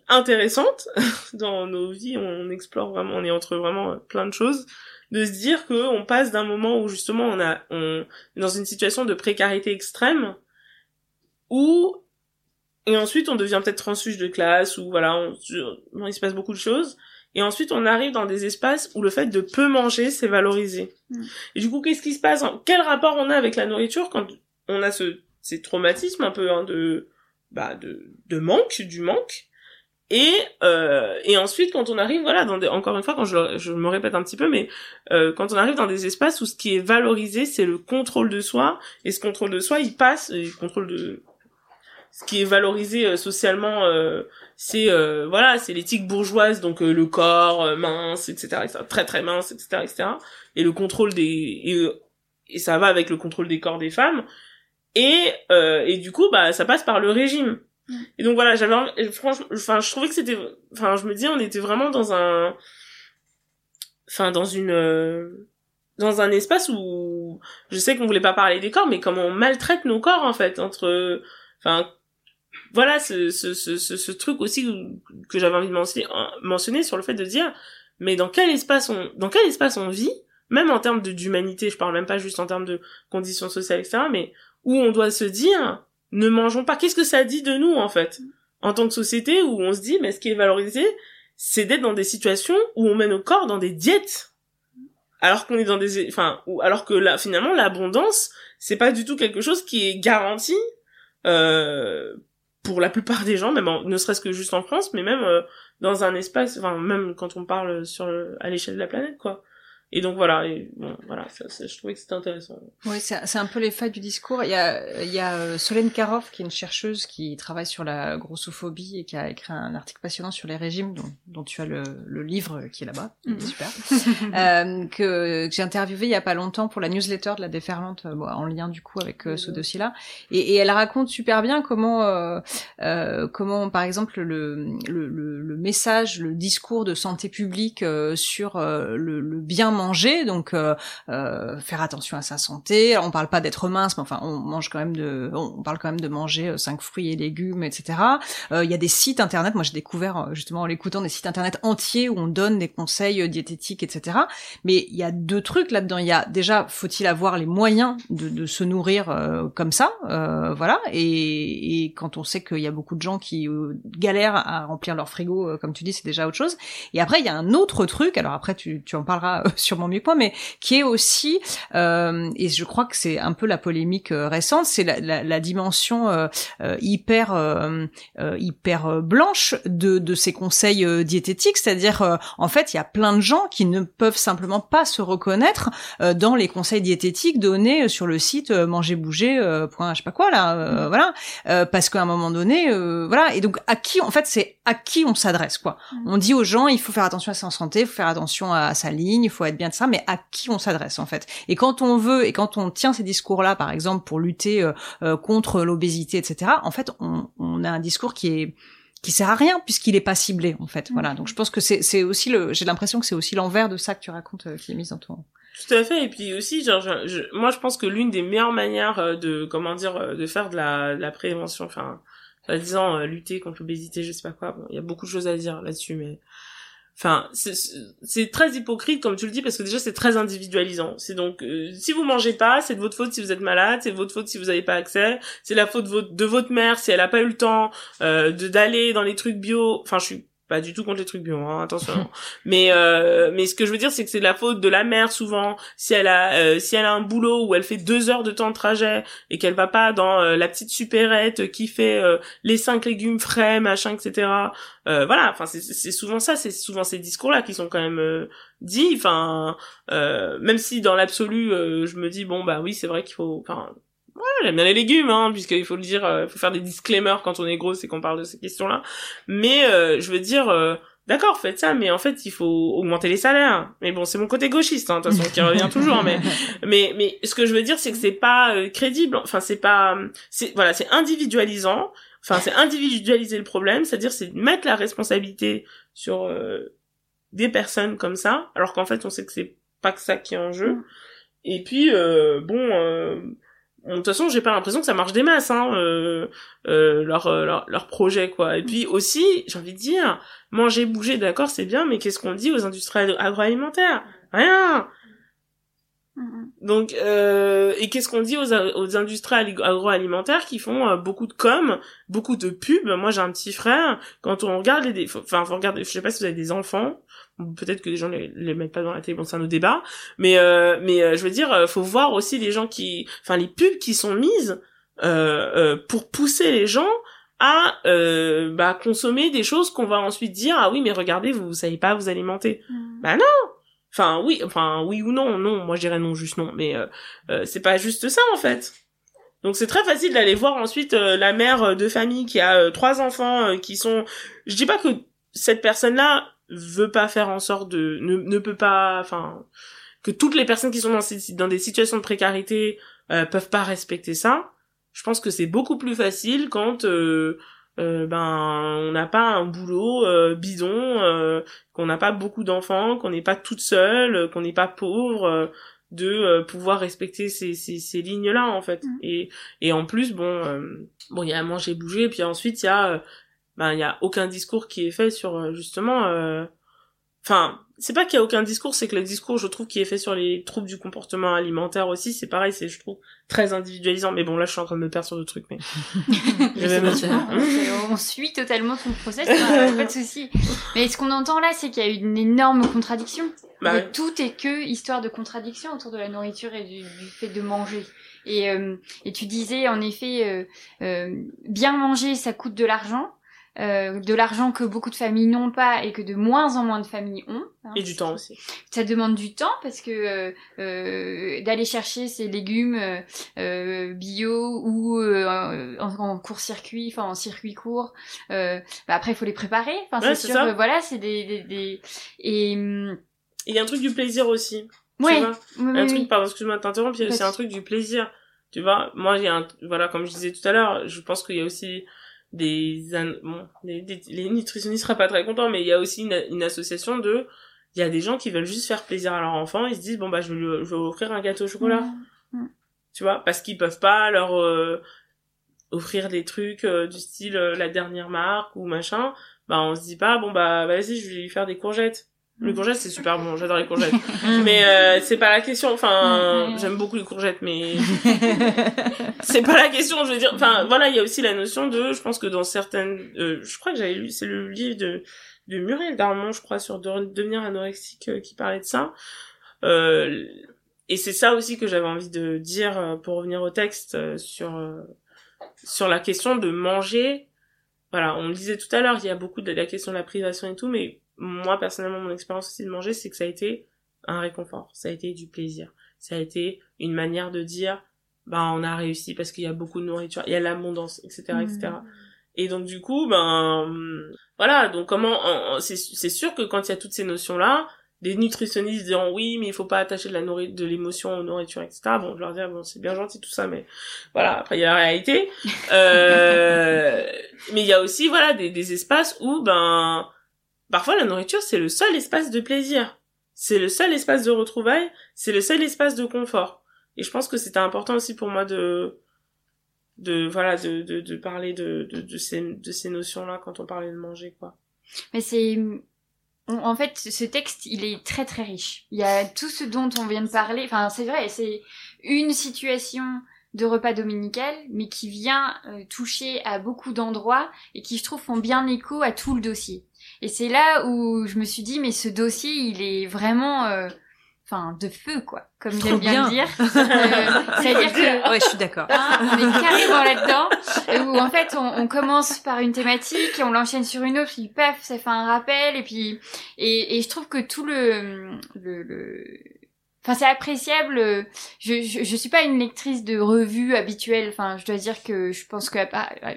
Speaker 3: intéressantes (laughs) dans nos vies. On explore vraiment, on est entre vraiment plein de choses. De se dire que on passe d'un moment où justement on a, on est dans une situation de précarité extrême où et ensuite on devient peut-être transfuge de classe ou voilà, on, il se passe beaucoup de choses. Et ensuite, on arrive dans des espaces où le fait de peu manger, c'est valorisé. Mm. Et du coup, qu'est-ce qui se passe? Quel rapport on a avec la nourriture quand on a ce ces traumatismes un peu hein, de bah de de manque, du manque? Et euh, et ensuite quand on arrive voilà dans des, encore une fois quand je, je me répète un petit peu mais euh, quand on arrive dans des espaces où ce qui est valorisé c'est le contrôle de soi et ce contrôle de soi il passe et le contrôle de ce qui est valorisé euh, socialement euh, c'est euh, voilà c'est l'éthique bourgeoise donc le corps mince etc., etc., très très mince etc etc et le contrôle des et, et ça va avec le contrôle des corps des femmes et et du coup bah ça passe par le régime et donc voilà, j'avais franchement enfin je trouvais que c'était enfin je me dis on était vraiment dans un enfin dans une euh, dans un espace où je sais qu'on voulait pas parler des corps mais comment on maltraite nos corps en fait entre enfin voilà ce ce ce ce, truc aussi que j'avais envie de mentionner, sur le fait de dire mais dans quel espace on dans quel espace on vit même en termes d'humanité je parle même pas juste en termes de conditions sociales etc mais où on doit se dire ne mangeons pas. Qu'est-ce que ça dit de nous, en fait? En tant que société où on se dit, mais ce qui est valorisé, c'est d'être dans des situations où on met nos corps dans des diètes. Alors qu'on est dans des, enfin, alors que là, finalement, l'abondance, c'est pas du tout quelque chose qui est garanti, euh, pour la plupart des gens, même ne serait-ce que juste en France, mais même euh, dans un espace, enfin, même quand on parle sur, à l'échelle de la planète, quoi. Et donc voilà, et bon, voilà, ça, je trouvais que c'était intéressant.
Speaker 2: Oui, c'est un peu l'effet du discours. Il y a, il y a euh, Solène Karoff, qui est une chercheuse qui travaille sur la grossophobie et qui a écrit un article passionnant sur les régimes, dont, dont tu as le, le livre qui est là-bas, mm super, (laughs) euh, que, que j'ai interviewé il y a pas longtemps pour la newsletter de la déferlante, euh, bon, en lien du coup avec euh, ce dossier-là. Et, et, elle raconte super bien comment, euh, comment par exemple le, le, le, message, le discours de santé publique sur le, le bien donc euh, euh, faire attention à sa santé. On parle pas d'être mince, mais enfin on mange quand même de, on parle quand même de manger euh, cinq fruits et légumes, etc. Il y a des sites internet. Moi j'ai découvert justement en l'écoutant des sites internet entiers où on donne des conseils diététiques, etc. Mais il y a deux trucs là-dedans. Il y a déjà faut-il avoir les moyens de, de se nourrir comme ça, voilà. Et, et, quand on sait qu'il y a beaucoup de gens qui galèrent à remplir leur frigo, comme tu dis, c'est déjà autre chose. Et après il y a un autre truc. Alors après tu, tu en parleras sur sûrement mieux que moi, mais qui est aussi, euh, et je crois que c'est un peu la polémique euh, récente, c'est la, la, la, dimension euh, hyper euh, hyper blanche de, de ces conseils diététiques, c'est-à-dire en fait il y a plein de gens qui ne peuvent simplement pas se reconnaître dans les conseils diététiques donnés sur le site manger bouger point je sais pas quoi là, mm. voilà, parce qu'à un moment donné, voilà, et donc à qui en fait c'est à qui on s'adresse quoi. Mm. On dit aux gens il faut faire attention à sa santé, il faut faire attention à sa ligne, il faut être bien de ça, mais à qui on s'adresse en fait. Et quand on veut et quand on tient ces discours-là, par exemple pour lutter euh, euh, contre l'obésité, etc. En fait, on, on a un discours qui est qui sert à rien puisqu'il est pas ciblé en fait. Voilà. Donc je pense que c'est aussi le j'ai l'impression que c'est aussi l'envers de ça que tu racontes euh, qui est mis dans ton
Speaker 3: tout à fait et puis aussi genre moi je pense que l'une des meilleures manières de comment dire de faire de la, de la prévention enfin en disant lutter contre l'obésité je sais pas quoi il y a beaucoup de choses à dire là-dessus mais Enfin, c'est très hypocrite comme tu le dis parce que déjà c'est très individualisant. C'est donc euh, si vous mangez pas, c'est de votre faute si vous êtes malade, c'est de votre faute si vous n'avez pas accès, c'est la faute de votre, mère si elle a pas eu le temps euh, de d'aller dans les trucs bio. Enfin, je suis pas du tout contre les trucs bio, hein, attention. (laughs) mais euh, mais ce que je veux dire, c'est que c'est de la faute de la mère souvent. Si elle a euh, si elle a un boulot où elle fait deux heures de temps de trajet et qu'elle va pas dans euh, la petite supérette qui fait les cinq légumes frais, machin, etc. voilà, enfin c'est souvent ça, c'est souvent ces discours-là qui sont quand même dits. Enfin, même si dans l'absolu, je me dis bon bah oui, c'est vrai qu'il faut. Enfin, Ouais, j'aime bien les légumes, hein, puisqu'il faut le dire, il faut faire des disclaimers quand on est gros, c'est qu'on parle de ces questions-là. Mais euh, je veux dire, euh, d'accord, faites ça, mais en fait, il faut augmenter les salaires. Mais bon, c'est mon côté gauchiste, hein, de toute façon, qui revient (laughs) toujours. Mais, mais, mais ce que je veux dire, c'est que c'est pas euh, crédible. Enfin, c'est pas, c'est voilà, c'est individualisant. Enfin, c'est individualiser le problème, c'est-à-dire c'est mettre la responsabilité sur des personnes comme ça, alors qu'en fait, on sait que c'est pas que ça qui est en jeu. Mm. Et puis, bon de toute façon j'ai pas l'impression que ça marche des masses hein euh, euh, leur, euh, leur, leur projet quoi et puis aussi j'ai envie de dire manger bouger d'accord c'est bien mais qu'est-ce qu'on dit aux industries agroalimentaires? Rien Donc, euh, et qu'est-ce qu'on dit aux, aux industries agroalimentaires qui font euh, beaucoup de com, beaucoup de pubs? Moi, j'ai un petit frère. Quand on regarde les, enfin, faut regarder. Je sais pas si vous avez des enfants. Peut-être que les gens les, les mettent pas dans la télé. Bon, c'est un autre débat. Mais, euh, mais euh, je veux dire, euh, faut voir aussi les gens qui, enfin, les pubs qui sont mises pour pousser les gens à bah, consommer des choses qu'on va ensuite dire ah oui mais regardez vous, vous savez pas vous alimenter. Mmh. Bah non Enfin oui, enfin oui ou non, non, moi je dirais non, juste non, mais euh, euh, c'est pas juste ça en fait. Donc c'est très facile d'aller voir ensuite euh, la mère de famille qui a trois enfants qui sont. Je dis pas que cette personne-là veut pas faire en sorte de ne, ne peut pas, enfin que toutes les personnes qui sont dans, dans des situations de précarité peuvent pas respecter ça. Je pense que c'est beaucoup plus facile quand euh, ben on n'a pas un boulot euh, bidon, euh, qu'on n'a pas beaucoup d'enfants, qu'on n'est pas toute seule, qu'on n'est pas pauvre, de pouvoir respecter ces, ces, ces lignes là en fait. Mm. Et et en plus bon bon il y a à manger bouger, puis ensuite il y a ben il y a aucun discours qui est fait sur justement enfin c'est pas qu'il y a aucun discours, c'est que le discours, je trouve, qui est fait sur les troubles du comportement alimentaire aussi, c'est pareil, c'est, je trouve, très individualisant. Mais bon, là, je suis en train de me perdre sur le truc, mais. (laughs)
Speaker 1: on suit totalement ton process, hein, pas de souci. Mais ce qu'on entend là, c'est qu'il y a une énorme contradiction. Bah tout est que histoire de contradiction autour de la nourriture et du, fait de manger. Et, euh, et tu disais, en effet, euh, euh, bien manger, ça coûte de l'argent. Euh, de l'argent que beaucoup de familles n'ont pas et que de moins en moins de familles ont.
Speaker 3: Hein, et du temps aussi.
Speaker 1: Ça demande du temps parce que euh, euh d'aller chercher ces légumes euh, bio ou en, court-circuit, enfin en circuit court, bah après il faut les préparer. Enfin c'est sûr, voilà, c'est des, des, des... et
Speaker 3: il y a un truc du plaisir aussi. Ouais. Tu vois un truc, pardon, excuse-moi de t'interrompre, c'est un truc du plaisir. Tu vois, moi, il y a un, voilà, comme je disais tout à l'heure, je pense qu'il y a aussi des, bon, les, les nutritionnistes seraient pas très contents, mais il y a aussi une, une association de, il y a des gens qui veulent juste faire plaisir à leur enfant, ils se disent bon bah je vais, lui, je vais offrir un gâteau au chocolat, mmh. Mmh. tu vois, parce qu'ils peuvent pas leur euh, offrir des trucs euh, du style euh, la dernière marque ou machin, bah on se dit pas bon bah vas-y je vais lui faire des courgettes. Les courgettes, c'est super bon, j'adore les courgettes. (laughs) mais euh, c'est pas la question. Enfin, j'aime beaucoup les courgettes, mais (laughs) c'est pas la question. Je veux dire, enfin, voilà, il y a aussi la notion de, je pense que dans certaines, euh, je crois que j'avais lu, c'est le livre de de Muriel Darmon, je crois, sur devenir anorexique, euh, qui parlait de ça. Euh, et c'est ça aussi que j'avais envie de dire euh, pour revenir au texte sur sur la question de manger. Voilà, on le disait tout à l'heure, il y a beaucoup de la question de la privation et tout, mais moi personnellement mon expérience aussi de manger c'est que ça a été un réconfort. Ça a été du plaisir. Ça a été une manière de dire ben on a réussi parce qu'il y a beaucoup de nourriture il y a l'abondance etc etc mmh. et donc du coup ben voilà donc comment c'est sûr que quand il y a toutes ces notions là des nutritionnistes disant oui mais il faut pas attacher de la nourriture de l'émotion aux nourritures etc bon je leur dis bon c'est bien gentil tout ça mais voilà après il y a la réalité. (laughs) Euh... mais il y a aussi voilà des, des espaces où ben Parfois, la nourriture, c'est le seul espace de plaisir. C'est le seul espace de retrouvailles, c'est le seul espace de confort. Et je pense que c'était important aussi pour moi de, de, voilà, de, de, parler de, de, de ces, de ces notions-là quand on parlait de manger, quoi.
Speaker 1: Mais c'est, en fait, ce texte, il est très très riche. Il y a tout ce dont on vient de parler. Enfin, c'est vrai, c'est une situation de repas dominical, mais qui vient euh, toucher à beaucoup d'endroits et qui, je trouve, font bien écho à tout le dossier. Et c'est là où je me suis dit, mais ce dossier, il est vraiment, euh, enfin, de feu, quoi, comme j'aime bien, dire. Euh,
Speaker 2: c'est-à-dire que, ouais, je suis d'accord.
Speaker 1: Hein, on est carrément là-dedans, où en fait, on, on, commence par une thématique et on l'enchaîne sur une autre, puis paf, ça fait un rappel, et puis, et, et je trouve que tout le, le, le Enfin, c'est appréciable. Je, je, je suis pas une lectrice de revue habituelle. Enfin, je dois dire que je pense que,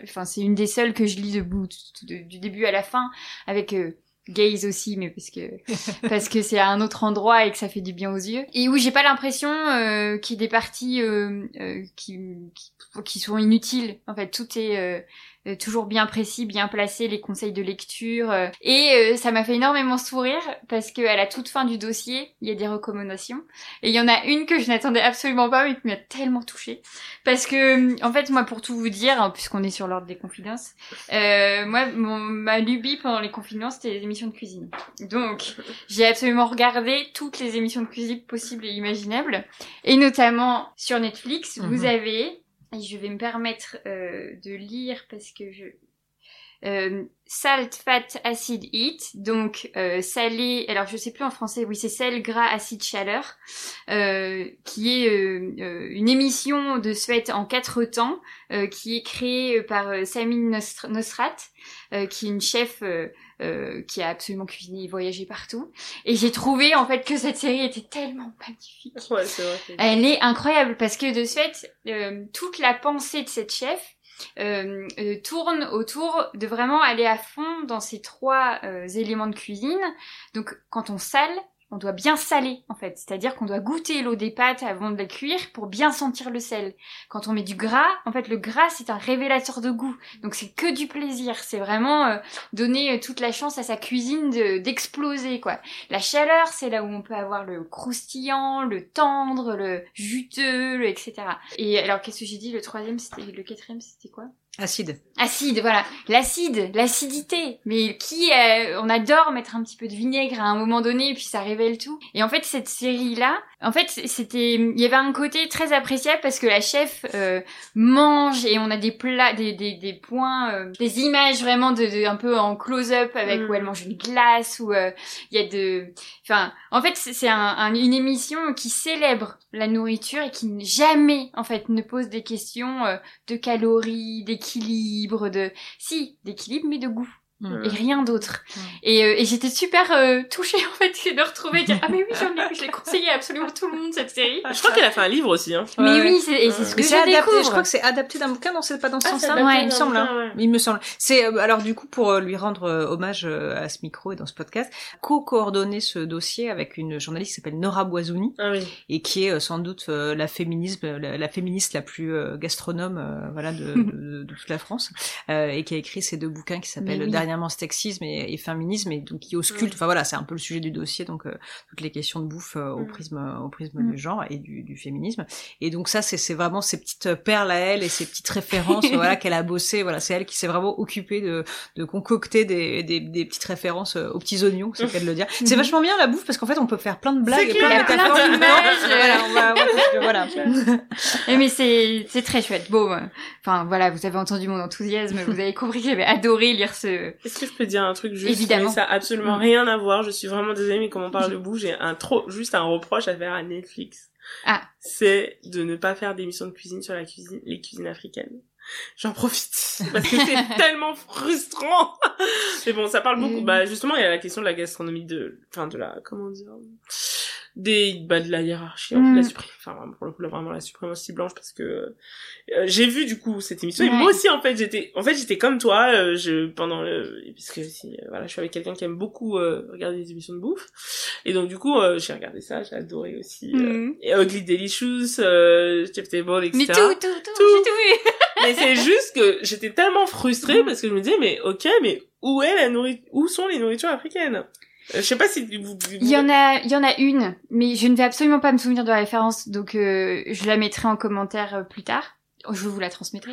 Speaker 1: enfin, c'est une des seules que je lis debout du début à la fin, avec euh, Gaze aussi, mais parce que (laughs) parce que c'est à un autre endroit et que ça fait du bien aux yeux. Et où j'ai pas l'impression euh, qu'il y ait des parties euh, euh qui, qui, qui sont inutiles. En fait, tout est euh, toujours bien précis, bien placé, les conseils de lecture. euh, et euh, ça m'a fait énormément sourire parce que à la toute fin du dossier, il y a des recommandations. Et il y en a une que je n'attendais absolument pas, mais qui m'a tellement touchée. Parce que, en fait, moi, pour tout vous dire, hein, puisqu'on est sur l'ordre des confidences, euh, moi, mon, ma lubie pendant les confidences, c'était les émissions de cuisine. Donc, j'ai absolument regardé toutes les émissions de cuisine possibles et imaginables. Et notamment sur Netflix,
Speaker 2: Mhm.
Speaker 1: vous avez, et je vais me permettre euh, de lire parce que je... Euh, salt, fat, acid, heat, donc euh, salé, alors je sais plus en français, oui c'est sel, gras, acide, chaleur, euh, qui est euh, euh, une émission de Sweat en quatre temps, euh, qui est créée par Samine Nostr- Nosrat, euh, qui est une chef euh, euh, qui a absolument cuisiné et voyagé partout. Et j'ai trouvé en fait que cette série était tellement magnifique.
Speaker 3: Ouais, vrai.
Speaker 1: Elle est incroyable parce que de ce fait, euh, toute la pensée de cette chef euh, euh, tourne autour de vraiment aller à fond dans ces trois euh, éléments de cuisine. Donc quand on sale, on doit bien saler en fait, c'est-à-dire qu'on doit goûter l'eau des pâtes avant de la cuire pour bien sentir le sel. Quand on met du gras, en fait le gras c'est un révélateur de goût, donc c'est que du plaisir, c'est vraiment euh, donner euh, toute la chance à sa cuisine de- d'exploser quoi. La chaleur c'est là où on peut avoir le croustillant, le tendre, le juteux, le etc. Et alors qu'est-ce que j'ai dit? Le troisième c'était le quatrième c'était quoi?
Speaker 2: Acide.
Speaker 1: Acide, voilà. L'acide, l'acidité. Mais qui, euh, on adore mettre un petit peu de vinaigre à un moment donné, et puis ça révèle tout. Et en fait, cette série-là, en fait, c'était, il y avait un côté très appréciable parce que la chef euh, mange et on a des plats, des, des, des points, euh, des images vraiment de, de- un peu en close-up avec
Speaker 3: Mm.
Speaker 1: où elle mange une glace ou euh, il y a de, enfin, en fait, c'est c'est un, un- une émission qui célèbre la nourriture et qui jamais, en fait, ne pose des questions euh, de calories, d'équilibre, de... Si, d'équilibre, mais de goût.
Speaker 2: Mm.
Speaker 1: Et rien d'autre.
Speaker 2: Mm.
Speaker 1: Et, euh, et j'étais super euh, touchée, en fait, de retrouver, de dire, ah mais oui, j'en ai, je l'ai conseillé à absolument tout le monde, cette série.
Speaker 3: Je crois qu'elle a fait un livre aussi, hein.
Speaker 1: mais
Speaker 2: Ouais.
Speaker 1: oui, c'est et c'est ce que
Speaker 2: Mais
Speaker 1: je
Speaker 2: c'est adapté,
Speaker 1: découvre.
Speaker 2: je crois que c'est adapté d'un bouquin, non, c'est pas dans ce
Speaker 3: Ah,
Speaker 2: sens-là,
Speaker 3: adapté
Speaker 2: il me semble. hein.
Speaker 3: ouais.
Speaker 2: Il me semble. C'est euh, alors du coup pour euh, lui rendre euh, hommage euh, à ce micro et dans ce podcast, co-coordonner ce dossier avec une journaliste qui s'appelle Nora Boisouni
Speaker 3: Ah oui.
Speaker 2: et qui est euh, sans doute euh, la féminisme, la, la féministe la plus euh, gastronome euh, voilà de, (laughs) de, de toute la France euh, et qui a écrit ces deux bouquins qui s'appellent. Dernièrement sexisme et, et féminisme et donc qui ausculte.
Speaker 3: Mm.
Speaker 2: Enfin voilà, c'est un peu le sujet du dossier donc euh, toutes les questions de bouffe euh, au
Speaker 3: Mm.
Speaker 2: prisme au prisme
Speaker 1: Mm.
Speaker 2: du genre et du, du féminisme. Et donc ça c'est c'est vraiment ces petites perles à elle et ces petites références (laughs) voilà qu'elle a bossé. Voilà, c'est elle qui s'est vraiment occupée de de concocter des, des, des petites références euh, aux petits oignons, c'est le cas de le dire. C'est
Speaker 1: Mhm.
Speaker 2: vachement bien la bouffe parce qu'en fait on peut faire plein de blagues et plein de métaphores. (laughs) voilà, on va, on va voilà. (laughs)
Speaker 1: Eh, mais c'est c'est très chouette. Bon, euh, enfin voilà, vous avez entendu mon enthousiasme, vous avez compris que j'avais adoré lire ce.
Speaker 3: Est-ce que je peux dire un truc juste
Speaker 1: Évidemment.
Speaker 3: Ça a absolument
Speaker 1: Mm.
Speaker 3: rien à voir? Je suis vraiment désolée, mais comme on parle de bouffe, j'ai un trop, juste un reproche à faire à Netflix.
Speaker 1: Ah.
Speaker 3: C'est de ne pas faire d'émissions de cuisine sur la cuisine, les cuisines africaines. J'en profite. (laughs) Parce que c'est tellement frustrant. Mais bon, ça parle beaucoup.
Speaker 1: Mm.
Speaker 3: Bah, justement, il y a la question de la gastronomie de, enfin, de la, comment dire, des, bah, de la hiérarchie, en fait,
Speaker 1: Mm.
Speaker 3: la supré- enfin, pour le coup, là, vraiment la suprématie blanche parce que, euh, j'ai vu, du coup, cette émission. Et moi aussi, en fait, j'étais, en fait, j'étais comme toi, euh, je, pendant le, parce que si, euh, voilà, je suis avec quelqu'un qui aime beaucoup, euh, regarder des émissions de bouffe. Et donc, du coup, euh, j'ai regardé ça, j'ai adoré aussi, euh,
Speaker 1: Mhm.
Speaker 3: et Ugly Delicious, euh, Chef Table, etc.
Speaker 1: Mais tout, tout, tout,
Speaker 3: Tout.
Speaker 1: j'ai tout vu. (laughs)
Speaker 3: Mais c'est juste que j'étais tellement frustrée parce que je me disais, mais ok, mais où est la nourriture, où sont les nourritures africaines? Euh, Je sais pas si vous, vous-
Speaker 1: Il y en a, il y en a une, mais je ne vais absolument pas me souvenir de la référence, donc euh, je la mettrai en commentaire euh, plus tard. Je vous la transmettrai.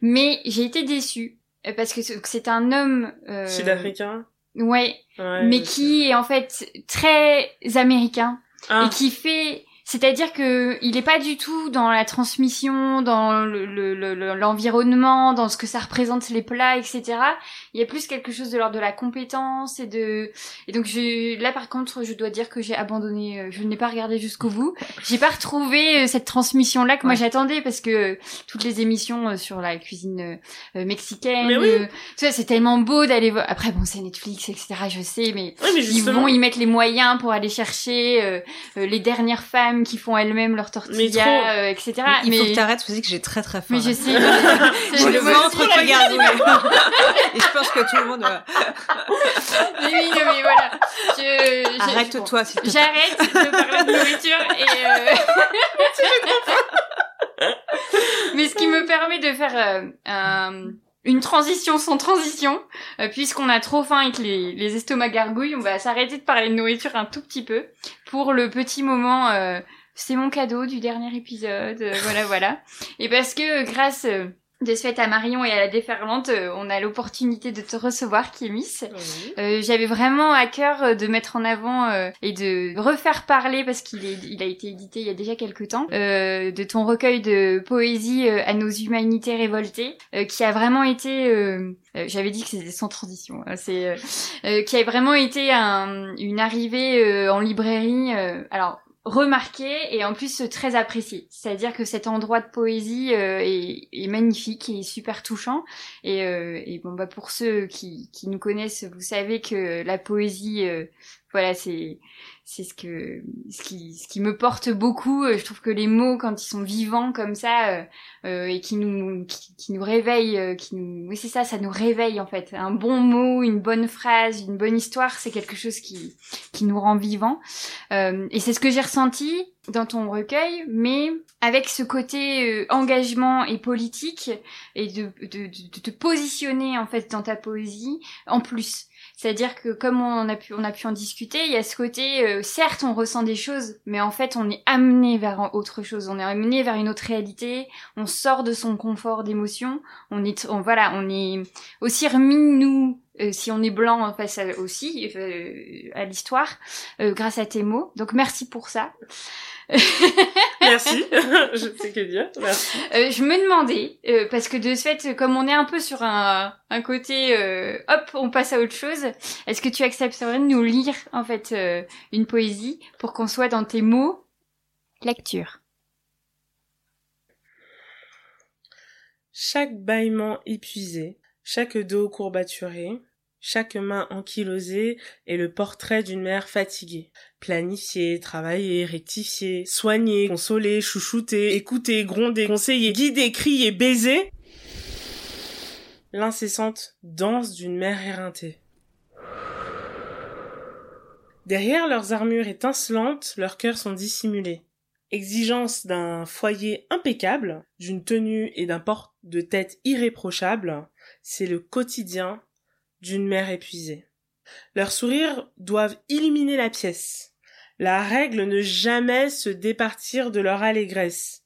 Speaker 1: Mais j'ai été déçue euh, parce que c'est- un homme. Euh,
Speaker 3: sud-africain.
Speaker 1: Ouais,
Speaker 3: Ouais,
Speaker 1: mais qui est en fait très américain
Speaker 3: Ah.
Speaker 1: et qui fait c'est-à-dire que il est pas du tout dans la transmission, dans le- le- le- le- l'environnement, dans ce que ça représente les plats, etc. Il y a plus quelque chose de l'ordre de la compétence et de et donc je là par contre je dois dire que j'ai abandonné, euh, je n'ai pas regardé jusqu'au bout. J'ai pas retrouvé euh, cette transmission là que moi j'attendais parce que toutes les émissions euh, sur la cuisine mexicaine,
Speaker 3: oui.
Speaker 1: tu vois, c'est tellement beau d'aller voir. Après bon c'est Netflix etc. Je sais mais
Speaker 3: mais
Speaker 1: ils vont y mettre les moyens pour aller chercher les dernières femmes qui font elles-mêmes leur
Speaker 3: Mais trop.
Speaker 1: tortilla, euh, etc.
Speaker 2: Mais il faut que t'arrêtes, parce que j'ai très très faim.
Speaker 1: mais je sais. (laughs)
Speaker 2: J'ai le ventre qui garde. (laughs) Et je pense que tout le monde. va- (laughs)
Speaker 1: Mais oui, non, mais voilà. Je, je-
Speaker 2: Arrête-toi, s'il te plaît.
Speaker 1: J'arrête de parler de nourriture et. Euh... mais ce qui me permet de faire euh, un- une transition sans transition, euh, puisqu'on a trop faim et que les, les estomacs gargouillent, on va s'arrêter de parler de nourriture un tout petit peu pour le petit moment. Euh, c'est mon cadeau du dernier épisode, euh, voilà, (laughs) voilà. Et parce que grâce de ce fait à Marion et à la déferlante, euh, on a l'opportunité de te recevoir, Kémis. Euh, J'avais vraiment à cœur euh, de mettre en avant euh, et de refaire parler, parce qu'il il a été édité il y a déjà quelques temps, euh, de ton recueil de poésie à nos humanités révoltées, qui a vraiment été... J'avais dit que c'était sans transition. Hein, c'est qui a vraiment été un, une arrivée en librairie. alors remarqué et en plus très apprécié. C'est-à-dire que cet endroit de poésie euh, est, est, magnifique et super touchant. Et, euh, et, bon bah pour ceux qui, qui nous connaissent, vous savez que la poésie, euh, voilà, c'est c'est ce que ce qui ce qui me porte beaucoup. Euh, je trouve que les mots quand ils sont vivants comme ça euh, euh et qui nous qui, qui nous réveillent qui nous oui c'est ça ça nous réveille en fait. Un bon mot une bonne phrase une bonne histoire c'est quelque chose qui qui nous rend vivants. Et c'est ce que j'ai ressenti dans ton recueil mais avec ce côté engagement et politique et de, de te positionner en fait dans ta poésie en plus c'est-à-dire que comme on a pu on a pu en discuter, il y a ce côté euh, certes on ressent des choses, mais en fait on est amené vers autre chose, on est amené vers une autre réalité, on sort de son confort d'émotion, on est on, voilà, on est aussi remis nous euh, si on est blanc face à, aussi euh, à l'histoire grâce à tes mots. Donc merci pour ça.
Speaker 3: Merci, (laughs) (laughs) je sais que dire. Merci.
Speaker 1: Euh, je me demandais, euh, parce que de ce fait, comme on est un peu sur un, un côté, euh, hop, on passe à autre chose, est-ce que tu accepterais de nous lire, en fait, une poésie pour qu'on soit dans tes mots Lecture?
Speaker 3: Chaque bâillement épuisé, chaque dos courbaturé, chaque main ankylosée est le portrait d'une mère fatiguée. Planifier, travailler, rectifier, soigner, consoler, chouchouter, écouter, gronder, conseiller, guider, crier, baiser. L'incessante danse d'une mère éreintée. Derrière leurs armures étincelantes, leurs cœurs sont dissimulés. Exigence d'un foyer impeccable, d'une tenue et d'un port de tête irréprochable, c'est le quotidien d'une mère épuisée. Leurs sourires doivent illuminer la pièce. La règle ne jamais se départir de leur allégresse.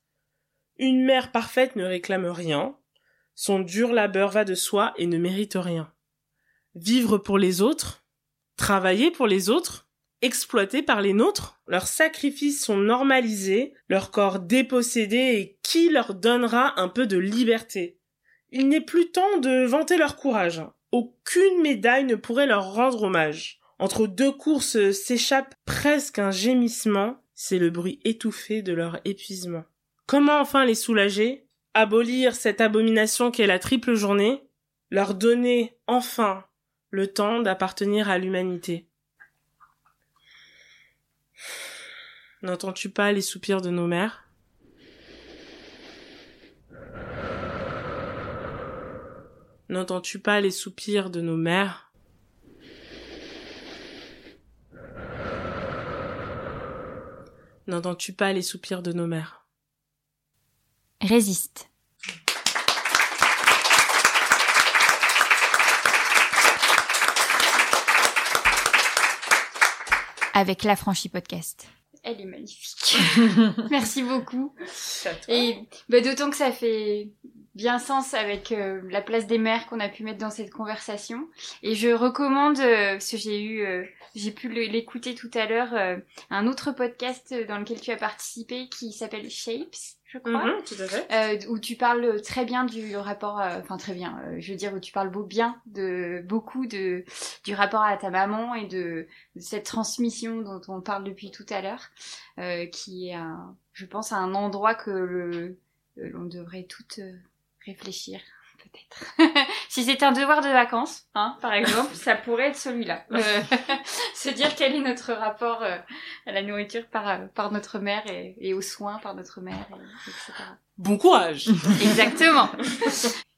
Speaker 3: Une mère parfaite ne réclame rien. Son dur labeur va de soi et ne mérite rien. Vivre pour les autres, travailler pour les autres, exploiter par les nôtres, leurs sacrifices sont normalisés, leur corps dépossédé et qui leur donnera un peu de liberté? Il n'est plus temps de vanter leur courage. Aucune médaille ne pourrait leur rendre hommage. Entre deux courses s'échappe presque un gémissement, c'est le bruit étouffé de leur épuisement. Comment enfin les soulager? Abolir cette abomination qu'est la triple journée? Leur donner enfin le temps d'appartenir à l'humanité. N'entends-tu pas les soupirs de nos mères? N'entends-tu pas les soupirs de nos mères? N'entends-tu pas les soupirs de nos mères?
Speaker 1: Résiste. Avec la franchise podcast. Elle est magnifique. (laughs) (laughs) Merci beaucoup. Et bah, d'autant que ça fait bien sens avec euh, la place des mères qu'on a pu mettre dans cette conversation. Et je recommande, euh, parce que j'ai eu, euh, j'ai pu l'écouter tout à l'heure, euh, un autre podcast dans lequel tu as participé qui s'appelle Shapes, je crois,
Speaker 3: Mhm, tout à fait.
Speaker 1: où tu parles très bien du rapport, enfin très bien, je veux dire où tu parles beau bien de beaucoup de du rapport à ta maman et de, de cette transmission dont on parle depuis tout à l'heure, qui est, un, je pense, un endroit que le l'on devrait toutes réfléchir peut-être. (laughs) si c'était un devoir de vacances, hein, par exemple, ça pourrait être celui-là. (laughs) Euh, (laughs) se dire quel est notre rapport euh, à la nourriture par, euh, par notre mère et, et, aux soins par notre mère, et, etc.
Speaker 3: Bon courage
Speaker 1: Exactement.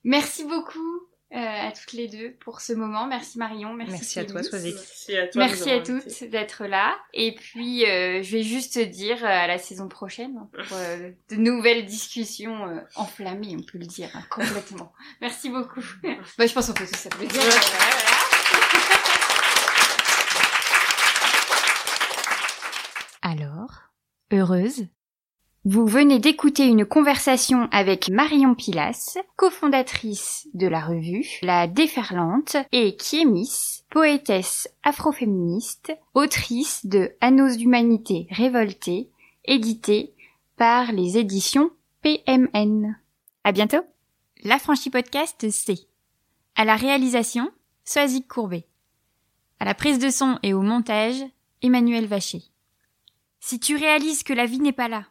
Speaker 1: Merci beaucoup. Euh, à toutes les deux pour ce moment. Merci Marion, merci,
Speaker 2: Merci à toi. Swazik.
Speaker 3: Merci à toi.
Speaker 1: Merci à toutes d'être là. Et puis, euh, je vais juste dire euh, à la saison prochaine pour euh, de nouvelles discussions euh, enflammées, on peut le dire, hein, complètement. (laughs) Merci beaucoup. (laughs) bah, je pense qu'on peut tous s'applaudir.
Speaker 3: Ouais.
Speaker 1: Voilà, (laughs) voilà. Alors, heureuse Vous venez d'écouter une conversation avec Marion Pilas, cofondatrice de la revue La Déferlante, et Kiemis, poétesse afroféministe, autrice de Anneaux d'humanité révoltée, édité par les éditions PMN. À bientôt La Franchie Podcast, c'est à la réalisation, Soazic Courbet. À la prise de son et au montage, Emmanuel Vacher. Si tu réalises que la vie n'est pas là,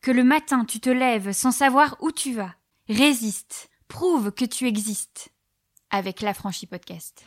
Speaker 1: que le matin tu te lèves sans savoir où tu vas, résiste, prouve que tu existes. Avec la franchise podcast.